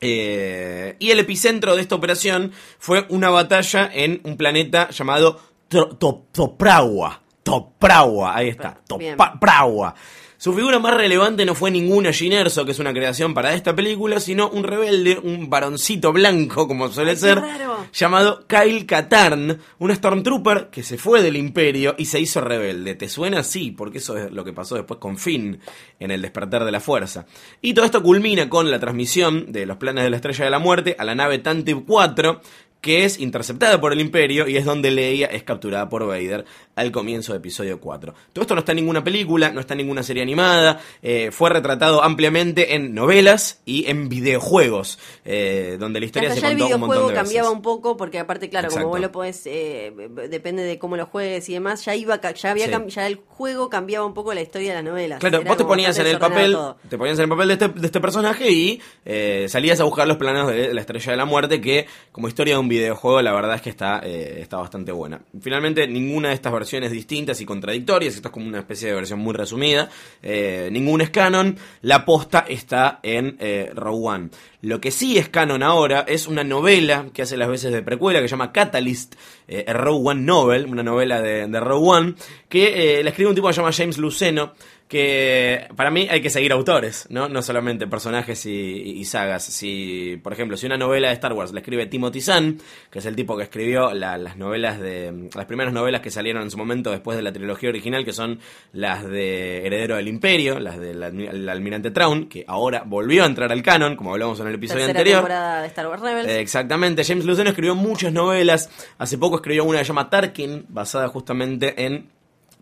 Eh, y el epicentro de esta operación fue una batalla en un planeta llamado Toprawa. Toprawa, ahí está. Toprawa. Su figura más relevante no fue ninguna Jyn Erso, que es una creación para esta película, sino un rebelde, un varoncito blanco, como suele Ay, ser, raro. llamado Kyle Katarn, un Stormtrooper que se fue del Imperio y se hizo rebelde. ¿Te suena? Sí, porque eso es lo que pasó después con Finn en el despertar de la fuerza. Y todo esto culmina con la transmisión de los planes de la Estrella de la Muerte a la nave Tantive 4, que es interceptada por el Imperio y es donde Leia es capturada por Vader al comienzo de episodio 4. Todo esto no está en ninguna película, no está en ninguna serie animada, eh, fue retratado ampliamente en novelas y en videojuegos, eh, donde la historia Hasta se el contó un montón videojuego de veces. cambiaba un poco porque aparte claro Exacto. como vos lo podés eh, depende de cómo lo juegues y demás ya iba ya había Sí. ya el juego cambiaba un poco la historia de las novelas Claro, Era vos te ponías en el papel, todo. te ponías en el papel de este, de este personaje y eh, salías a buscar los planos de la Estrella de la Muerte, que como historia de un videojuego la verdad es que está, eh, está bastante buena. Finalmente, ninguna de estas versiones distintas y contradictorias, esto es como una especie de versión muy resumida, eh, ninguna es canon, la posta está en eh, Rogue One. Lo que sí es canon ahora es una novela que hace las veces de precuela que se llama Catalyst, eh, Rogue One Novel, una novela de, de Rogue One, que eh, la escribe un tipo que se llama James Luceno, que para mí hay que seguir autores, ¿no? No solamente personajes y, y sagas. Si, por ejemplo, si una novela de Star Wars la escribe Timothy Zahn, que es el tipo que escribió la- las novelas de las primeras novelas que salieron en su momento después de la trilogía original, que son las de Heredero del Imperio, las del almi- el Almirante Traun, que ahora volvió a entrar al canon, como hablamos en el episodio tercera anterior. temporada de Star Wars Rebels Eh, Exactamente, James Luceno escribió muchas novelas. Hace poco escribió una que se llama Tarkin, basada justamente en.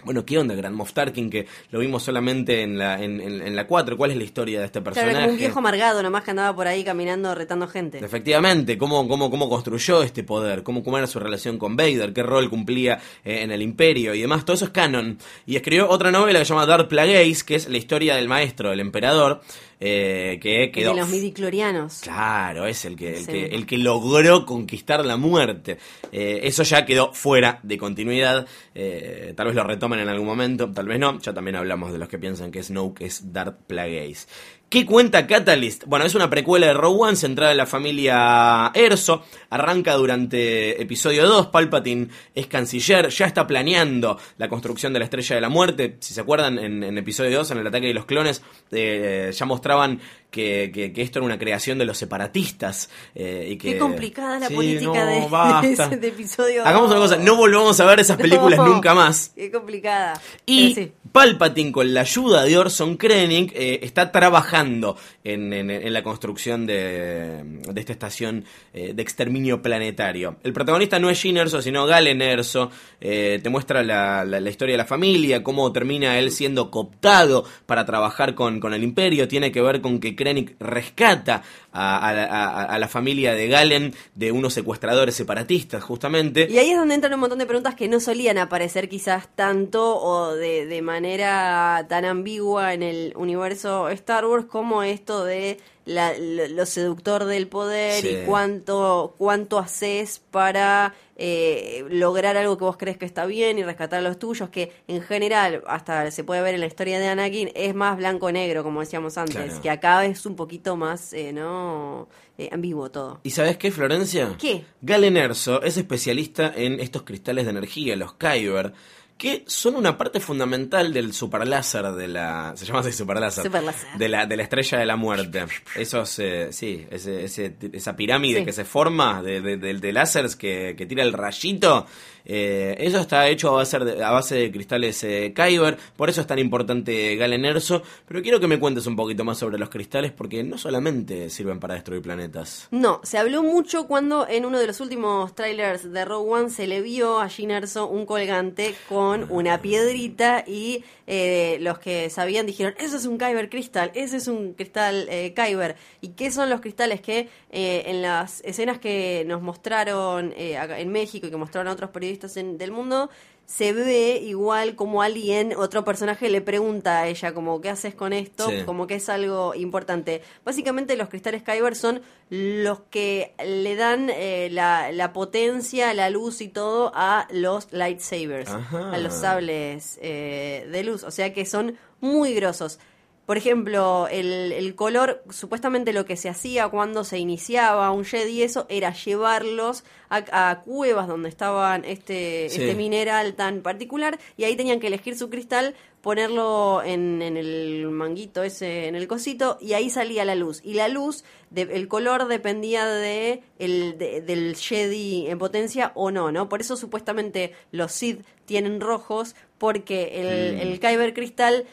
Bueno, ¿qué onda Grand Moff Tarkin? Que lo vimos solamente en la, en, en- en la 4. ¿Cuál es la historia de este Claro, personaje? era como un viejo amargado nomás que andaba por ahí caminando retando gente Efectivamente, cómo, cómo, cómo construyó este poder, cómo, cómo era su relación con Vader, qué rol cumplía eh, en el imperio y demás, todo eso es canon. Y escribió otra novela que se llama Dark Plagueis, que es la historia del maestro, del emperador, eh, que El quedó... de los midiclorianos Claro, es el que, el, Sí. que, el que logró conquistar la muerte. Eh, eso ya quedó fuera de continuidad. Eh, tal vez lo retomen en algún momento, tal vez no. Ya también hablamos de los que piensan que Snoke es Darth Plagueis. ¿Qué cuenta Catalyst? Bueno, es una precuela de Rogue One centrada en la familia Erso. Arranca durante episodio 2. Palpatine es canciller. Ya está planeando la construcción de la Estrella de la Muerte. Si se acuerdan, en, episodio 2, en el ataque de los clones, eh, ya mostraban que, que- que esto era una creación de los separatistas. eh, y que, Qué complicada la Sí, política no, de, de ese episodio Hagamos una cosa, no volvamos a ver esas películas No. nunca más. Qué complicada. Y sí. Palpatine, con la ayuda de Orson Krennic, eh, está trabajando en, en- en la construcción de, de esta estación eh, de exterminio planetario. El protagonista no es Jyn Erso, sino Galen Erso. Te muestra la, la- la historia de la familia, cómo termina él siendo cooptado para trabajar con, con el Imperio. Tiene que ver con que Krennic rescata a, la- familia de Galen de unos secuestradores separatistas, justamente. Y ahí es donde entran un montón de preguntas que no solían aparecer quizás tanto o de, manera tan ambigua en el universo Star Wars como esto de la- lo, lo seductor del poder Sí. y cuánto, cuánto haces para eh, lograr algo que vos crees que está bien y rescatar a los tuyos, que en general, hasta se puede ver en la historia de Anakin, es más blanco-negro, como decíamos antes, Claro. que acá es un poquito más, eh, ¿no? Eh, ambiguo todo. ¿Y sabes qué, Florencia? ¿Qué? Galen Erso es especialista en estos cristales de energía, los Kyber, que son una parte fundamental del superláser de la... ¿Se llama así superláser? Superláser. De la, de la estrella de la muerte. Esos, eh, sí, ese, ese- esa pirámide Sí. que se forma de, de, de- de láseres que, que tira el rayito, eh, eso está hecho a base de, a base de cristales eh, Kyber, por eso es tan importante Galen Erso, pero quiero que me cuentes un poquito más sobre los cristales, porque no solamente sirven para destruir planetas. No, se habló mucho cuando en uno de los últimos trailers de Rogue One se le vio a Jyn Erso un colgante con una piedrita y eh, los que sabían dijeron, eso es un Kyber cristal, ese es un cristal Kyber. ¿Y qué son los cristales que en las escenas que nos mostraron en México y que mostraron a otros periodistas en- del mundo? Se ve igual como alguien, otro personaje le pregunta a ella como, ¿qué haces con esto? Sí. Como que es algo importante. Básicamente los cristales Kyber son los que le dan eh, la, la potencia, la luz y todo a los lightsabers, Ajá. a los sables eh, de luz. O sea que son muy grosos. Por ejemplo, el, el color, supuestamente lo que se hacía cuando se iniciaba un Jedi, eso era llevarlos a, a cuevas donde estaban este, Sí. este mineral tan particular y ahí tenían que elegir su cristal, ponerlo en, en el manguito ese, en el cosito y ahí salía la luz. Y la luz, de- el color dependía de el, de- del Jedi en potencia o no, ¿no? Por eso supuestamente los Sith tienen rojos porque el, Mm. el Kyber cristal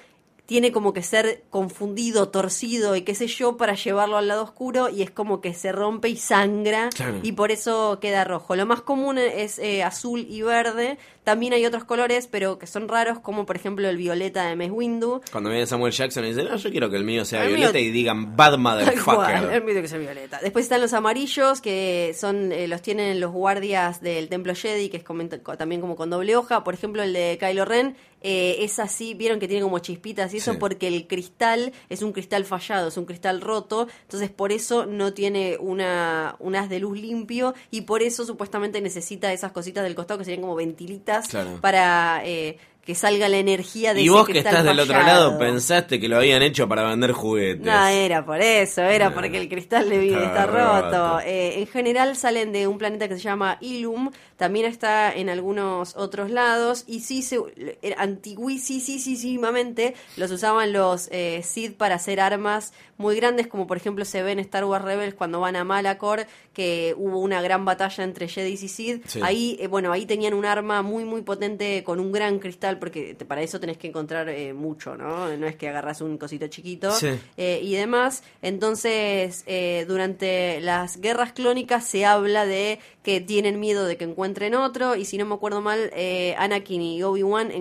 tiene como que ser confundido, torcido y qué sé yo para llevarlo al lado oscuro y es como que se rompe y sangra Claro. y por eso queda rojo. Lo más común es eh, azul y verde. También hay otros colores, pero que son raros, como por ejemplo el violeta de Mace Windu. Cuando viene Samuel Jackson y dice, no, yo quiero que el mío sea El mío- violeta y digan bad cual, el motherfucker. mío que sea violeta. Después están los amarillos, que son eh, los tienen los guardias del Templo Jedi, que es también como con doble hoja. Por ejemplo, el de Kylo Ren eh, es así, vieron que tiene como chispitas y eso Sí. porque el cristal es un cristal fallado, es un cristal roto, entonces por eso no tiene una un haz de luz limpio y por eso supuestamente necesita esas cositas del costado que serían como ventilitas Claro. para eh, que salga la energía de Y ese vos que cristal estás del otro lado pensaste que lo habían hecho para vender juguetes. No, era por eso, era porque el cristal de vida Está está roto. roto. Eh, en general salen de un planeta que se llama Ilum, también está en algunos otros lados, y sí, se, eh, antiguísimamente los usaban los eh, Sith para hacer armas muy grandes, como por ejemplo se ve en Star Wars Rebels cuando van a Malacor, que hubo una gran batalla entre Jedi y Sith. Sí. Ahí, eh, bueno, ahí tenían un arma muy, muy potente con un gran cristal, porque te- para eso tenés que encontrar eh, mucho, ¿no? No es que agarras un cosito chiquito Sí. eh, y demás. Entonces, eh, durante las guerras clónicas se habla de que tienen miedo de que encuentren otro, y si no me acuerdo mal, eh, Anakin y Obi-Wan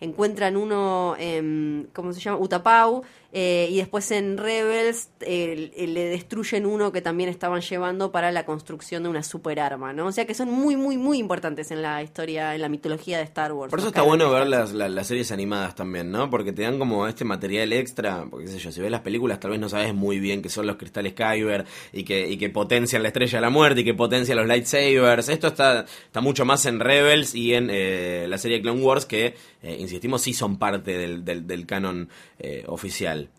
encuentran uno, en, ¿cómo se llama? Utapau, eh, y después en Rebels eh, le destruyen uno que también estaban llevando para la construcción de una superarma, ¿no? O sea que son muy, muy, muy importantes en la historia, en la mitología de Star Wars. Por eso está bueno ver las, las, las series animadas también, ¿no? Porque te dan como este material extra, porque qué sé yo, si ves las películas tal vez no sabes muy bien qué son los cristales Kyber y que, y que potencian la estrella de la muerte y que potencian los lightsabers. Esto está, está mucho más en Rebels y en eh, la serie Clone Wars que, eh, insistimos, sí son parte del, del, del canon eh,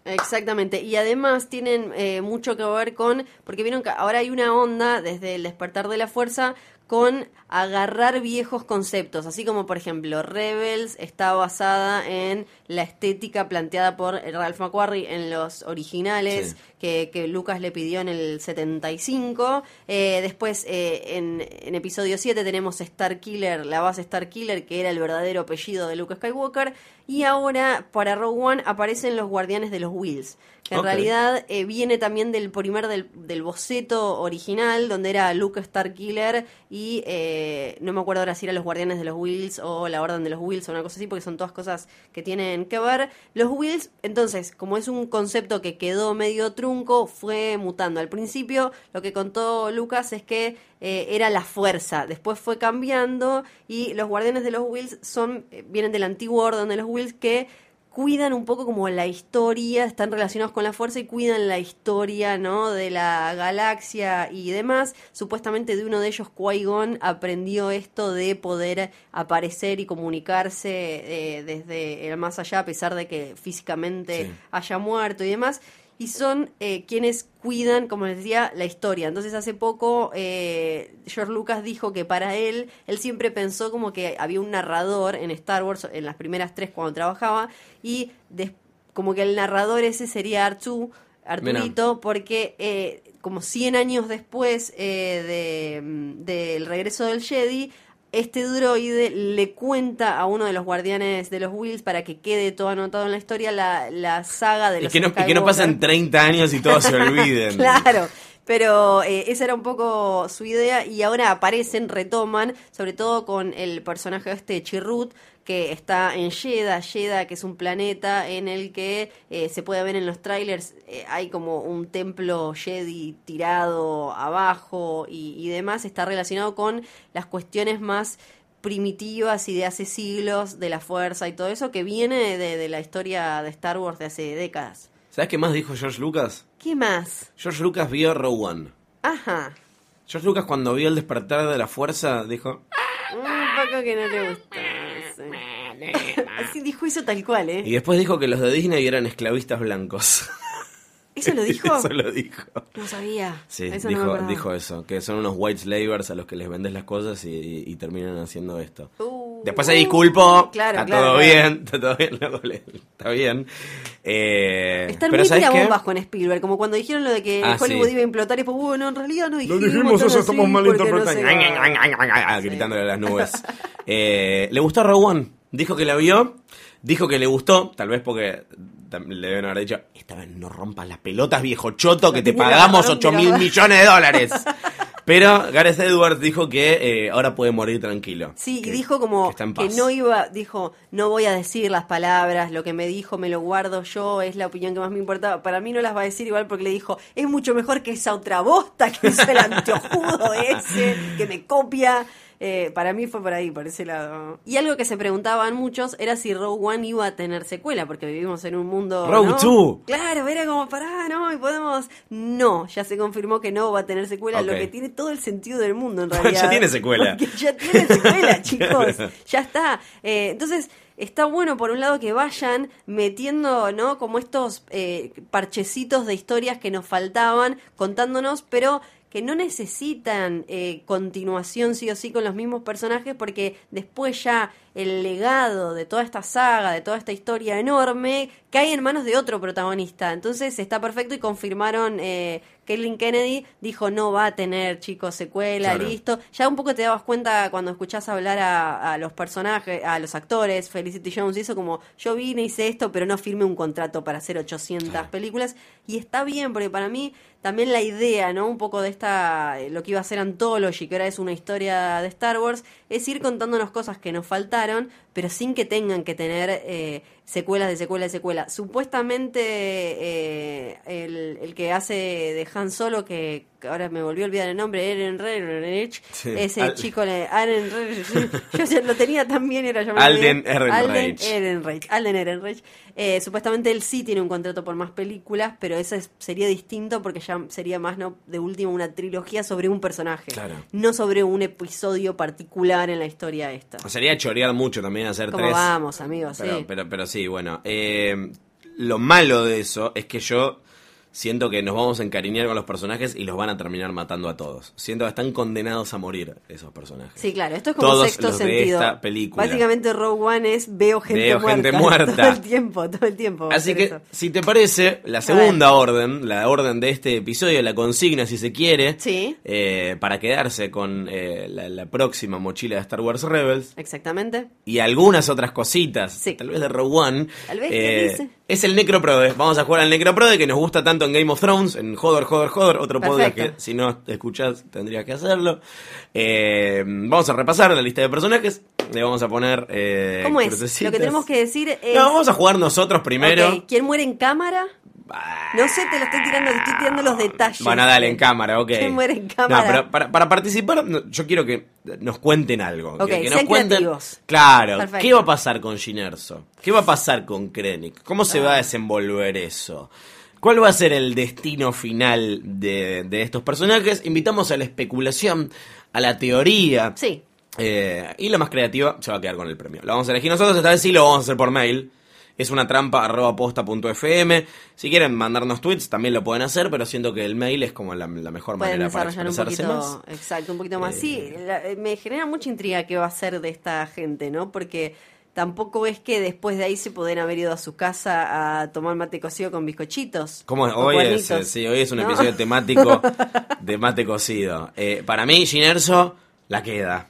Exactamente, y además tienen eh, mucho que ver con, porque vieron que ahora hay una onda desde el despertar de la fuerza con agarrar viejos conceptos, así como por ejemplo Rebels está basada en la estética planteada por Ralph McQuarrie en los originales Sí. que, que Lucas le pidió en el 75. Eh, después eh, en, en episodio 7 tenemos Star Killer, la base Star Killer, que era el verdadero apellido de Luke Skywalker. Y ahora para Rogue One aparecen los guardianes de los Wills, que en realidad eh, viene también del primer del, del boceto original, donde era Luke Star Killer y y eh, no me acuerdo ahora si eran los Guardianes de los Wills o la Orden de los Wills o una cosa así, porque son todas cosas que tienen que ver. Los Wills, entonces, como es un concepto que quedó medio trunco, fue mutando. Al principio, lo que contó Lucas es que eh, era la fuerza, después fue cambiando y los Guardianes de los Wills son, eh, vienen del antiguo Orden de los Wills que cuidan un poco como la historia, están relacionados con la fuerza y cuidan la historia, ¿no? De la galaxia y demás. Supuestamente de uno de ellos, Qui-Gon, aprendió esto de poder aparecer y comunicarse eh, desde el más allá, a pesar de que físicamente Sí. haya muerto y demás. Y son eh, quienes cuidan, como les decía, la historia. Entonces hace poco eh, George Lucas dijo que para él, él siempre pensó como que había un narrador en Star Wars, en las primeras tres cuando trabajaba, y como que el narrador ese sería Artu, Arturito, porque eh, como 100 años después eh, de, mm, del regreso del Jedi, este droide le cuenta a uno de los guardianes de los Wills para que quede todo anotado en la historia la, la saga de Y los que, no, y que no pasen 30 años y todos se olviden. Claro, pero eh, esa era un poco su idea y ahora aparecen, retoman, sobre todo con el personaje este Chirrut que está en Jeddah, Jeddah que es un planeta en el que eh, se puede ver en los trailers, eh, hay como un templo Jedi tirado abajo y, y demás, está relacionado con las cuestiones más primitivas y de hace siglos de la fuerza y todo eso que viene de, de la historia de Star Wars de hace décadas. ¿Sabes qué más dijo George Lucas? ¿Qué más? George Lucas vio Rogue One. Ajá. George Lucas cuando vio el despertar de la fuerza dijo... Un poco que no le gusta. Así dijo eso tal cual, Y ¿eh? después dijo que los de Disney eran esclavistas blancos. ¿Eso lo dijo? Eso lo dijo. No sabía. Sí, Eso dijo, dijo eso, que son unos white slavers a los que les vendes las cosas y, y- y terminan haciendo esto. Uh, Después se uh, disculpó, claro, está claro, todo claro. bien, está todo bien, está bien. Eh, Están pero muy con Spielberg, como cuando dijeron lo de que Ah, Hollywood sí. iba a implotar y pues bueno, en realidad no dijimos, dijimos, tan eso estamos porque no sé malinterpretando. qué". Gritándole a las nubes. Eh, le gustó Rogue One. Dijo que la vio. Dijo que le gustó. Tal vez porque le deben haber dicho: Esta vez no rompas las pelotas, viejo choto, que te pagamos razón, 8 mil millones de dólares. Pero Gareth Edwards dijo que eh, ahora puede morir tranquilo. Sí, Que- y dijo como que no iba, dijo, no voy a decir las palabras, lo que me dijo me lo guardo yo, es la opinión que más me importaba. Para mí no las va a decir igual porque le dijo, es mucho mejor que esa otra bosta que es el anteojudo ese, que me copia. Eh, para mí fue por ahí, por ese lado. Y algo que se preguntaban muchos era si Rogue One iba a tener secuela, porque vivimos en un mundo... Rogue ¿no? Two. Claro, era como, pará, no, y podemos... No, ya se confirmó que no va a tener secuela, lo que tiene todo el sentido del mundo en Ya realidad. tiene secuela. Porque ya tiene secuela, chicos. Ya está. Eh, entonces, está bueno, por un lado, que vayan metiendo, ¿no? Como estos eh, parchecitos de historias que nos faltaban, contándonos, pero que no necesitan eh, continuación sí o sí con los mismos personajes porque después ya el legado de toda esta saga, de toda esta historia enorme, cae en manos de otro protagonista. Entonces está perfecto y confirmaron, eh, Caitlin Kennedy dijo no va a tener chicos secuela, Claro. listo. Ya un poco te dabas cuenta cuando escuchás hablar a, a los personajes, a los actores, Felicity Jones hizo como yo vine, hice esto, pero no firmé un contrato para hacer 800 películas. Y está bien, porque para mí también la idea, ¿no? Un poco de esta, eh, lo que iba a ser Anthology, que ahora es una historia de Star Wars, es ir contándonos cosas que nos faltaron, pero sin que tengan que tener eh, secuelas de secuela de secuela. Supuestamente eh, el, el que hace de Han Solo, que ahora me volvió a olvidar el nombre, Eren Reichert, Sí. ese Al- chico, Eren Reichert, yo lo tenía también, era me Alden. Ehrenreich. Alden Ehrenreich. Alden Ehrenreich. Eh, supuestamente él sí tiene un contrato por más películas, pero eso es- sería distinto porque ya sería más, ¿no? De último, una trilogía sobre un personaje. Claro. No sobre un episodio particular en la historia esta. Sería chorear mucho también hacer ¿Cómo tres. vamos, amigos? Pero, sí. pero, pero sí, bueno. eh, lo malo de eso es que yo siento que nos vamos a encariñar con los personajes y los van a terminar matando a todos. Siento que están condenados a morir esos personajes. Sí, claro, esto es como Todos sexto los de sentido. esta película. Básicamente Rogue One es veo gente Veo muerta. gente muerta. Todo el tiempo, todo el tiempo. Así que, eso. si te parece, la segunda orden, la orden de este episodio, la consigna, si se quiere, Sí. eh, para quedarse con eh, la, la próxima mochila de Star Wars Rebels Exactamente. y algunas otras cositas, Sí. tal vez de Rogue One, Tal vez, eh, ¿qué dice? es el Necroprode. Vamos a jugar al Necroprode que nos gusta tanto momento en Game of Thrones, en Joder, Joder, Joder, otro podcast Perfecto. que si no escuchás tendrías que hacerlo. Eh, vamos a repasar la lista de personajes. Le vamos a poner. Eh, ¿Cómo es? crucecitas. Lo que tenemos que decir es... No, vamos a jugar nosotros primero. ¿Quién muere en cámara? No sé, te lo estoy tirando, te estoy tirando los detalles. Bueno, dale, en cámara, ok. ¿Quién muere en cámara? No, pero para, para participar, yo quiero que nos cuenten algo. que- Ok, que, nos cuenten. creativos. Claro, Perfecto. ¿qué va a pasar con Ginerso? ¿Qué va a pasar con Krennic? ¿Cómo se va a desenvolver eso? ¿Cuál va a ser el destino final de, de estos personajes? Invitamos a la especulación, a la teoría. Sí. Eh, y la más creativa se va a quedar con el premio. Lo vamos a elegir nosotros, esta vez sí lo vamos a hacer por mail. Es una trampa arroba posta punto fm. Si quieren mandarnos tweets también lo pueden hacer, pero siento que el mail es como la, la mejor Pueden manera para desarrollar un expresarse poquito, más. exacto, un poquito más. Eh, Sí, la- eh, me genera mucha intriga qué va a ser de esta gente, ¿no? Porque tampoco es que después de ahí se pueden haber ido a su casa a tomar mate cocido con bizcochitos. Hoy es, eh, sí, hoy es un ¿no? episodio temático de mate cocido. Eh, para mí, Ginerso la queda.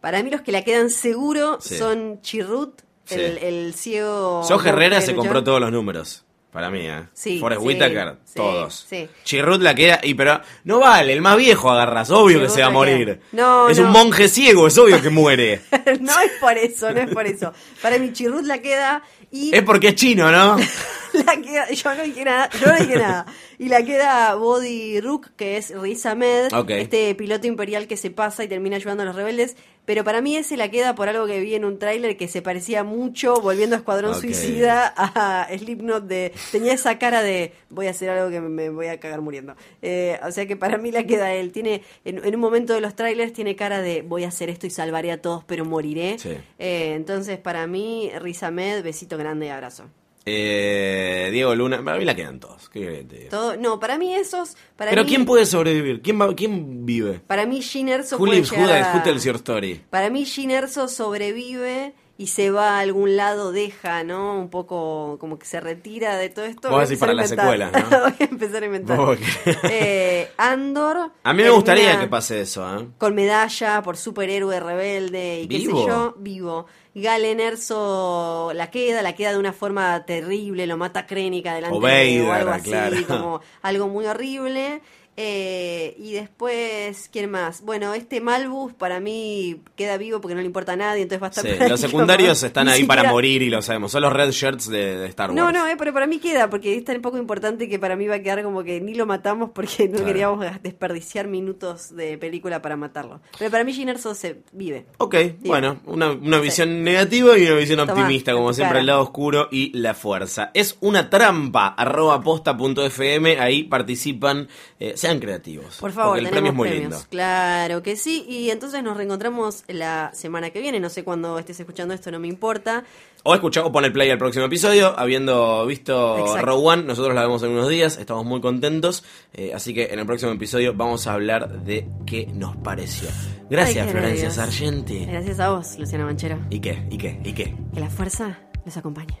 Para mí los que la quedan seguro Sí. son Chirrut, Sí. el, el ciego... So Herrera se luchador. compró todos los números. Para mí, ¿eh? Sí, Forrest sí, Whitaker, sí, todos. sí. Chirrut la queda, y pero no vale, el más viejo agarras, obvio que se va a morir. No, es no. un monje ciego, es obvio que muere. no es por eso, no es por eso. Para mí Chirrut la queda y... es porque es chino, ¿no? la queda, yo no dije nada, yo no dije nada. Y la queda Body Rook, que es Riz Ahmed, este piloto imperial que se pasa y termina ayudando a los rebeldes. Pero para mí ese la queda por algo que vi en un tráiler que se parecía mucho, volviendo a Escuadrón. Suicida, a Slipknot de... Tenía esa cara de voy a hacer algo que me, voy a cagar muriendo. Eh, o sea que para mí la queda él. Tiene, en, en un momento de los trailers tiene cara de voy a hacer esto y salvaré a todos, pero moriré. Sí. Eh, entonces para mí, Riz Ahmed, besito grande y abrazo. Eh, Diego Luna, para mí la quedan todos. ¿qué te? Todo, no, para mí esos, para Pero mí, ¿quién puede sobrevivir? ¿Quién, va, quién vive? para mí Gin Erso Who puede lives, who llegar dies, a- who tells your story? Para mí Gin Erso sobrevive y se va a algún lado, deja, ¿no? Un poco como que se retira de todo esto. Vos Voy a decís para a la inventar. secuela, ¿no? Voy a empezar a inventar. Eh, Andor. A mí me gustaría que pase eso, ¿eh? Con medalla por superhéroe rebelde y qué ¿Vivo? sé yo, vivo. Galen Erso la queda, la queda de una forma terrible, lo mata Krennica delante de o algo así, claro. como algo muy horrible. Eh, y después, ¿quién más? Bueno, este Malbus para mí queda vivo porque no le importa a nadie, entonces va a estar Sí, los secundarios están ahí para morir y lo sabemos. Son los red shirts de, de Star Wars. No, no, eh, pero para mí queda, porque es tan poco importante que para mí va a quedar como que ni lo matamos porque no Claro. queríamos desperdiciar minutos de película para matarlo. Pero para mí Gin se vive. Ok, bueno, una, una visión negativa y una visión Tomá, optimista, como siempre, cara. el lado oscuro y la fuerza. Es una trampa, arroba posta.fm, ahí participan, eh, sean creativos. Por favor, porque el premio es muy premios. lindo. Claro que sí. Y entonces nos reencontramos la semana que viene. No sé cuándo estés escuchando esto, no me importa. O escucha o pon el play al próximo episodio, habiendo visto Exacto. Rogue One, nosotros la vemos en unos días, estamos muy contentos, eh, así que en el próximo episodio vamos a hablar de qué nos pareció. Gracias, Ay, Florencia. Sargenti. Gracias a vos, Luciana Manchero. ¿Y qué? ¿Y qué? ¿Y qué? Que la fuerza los acompañe.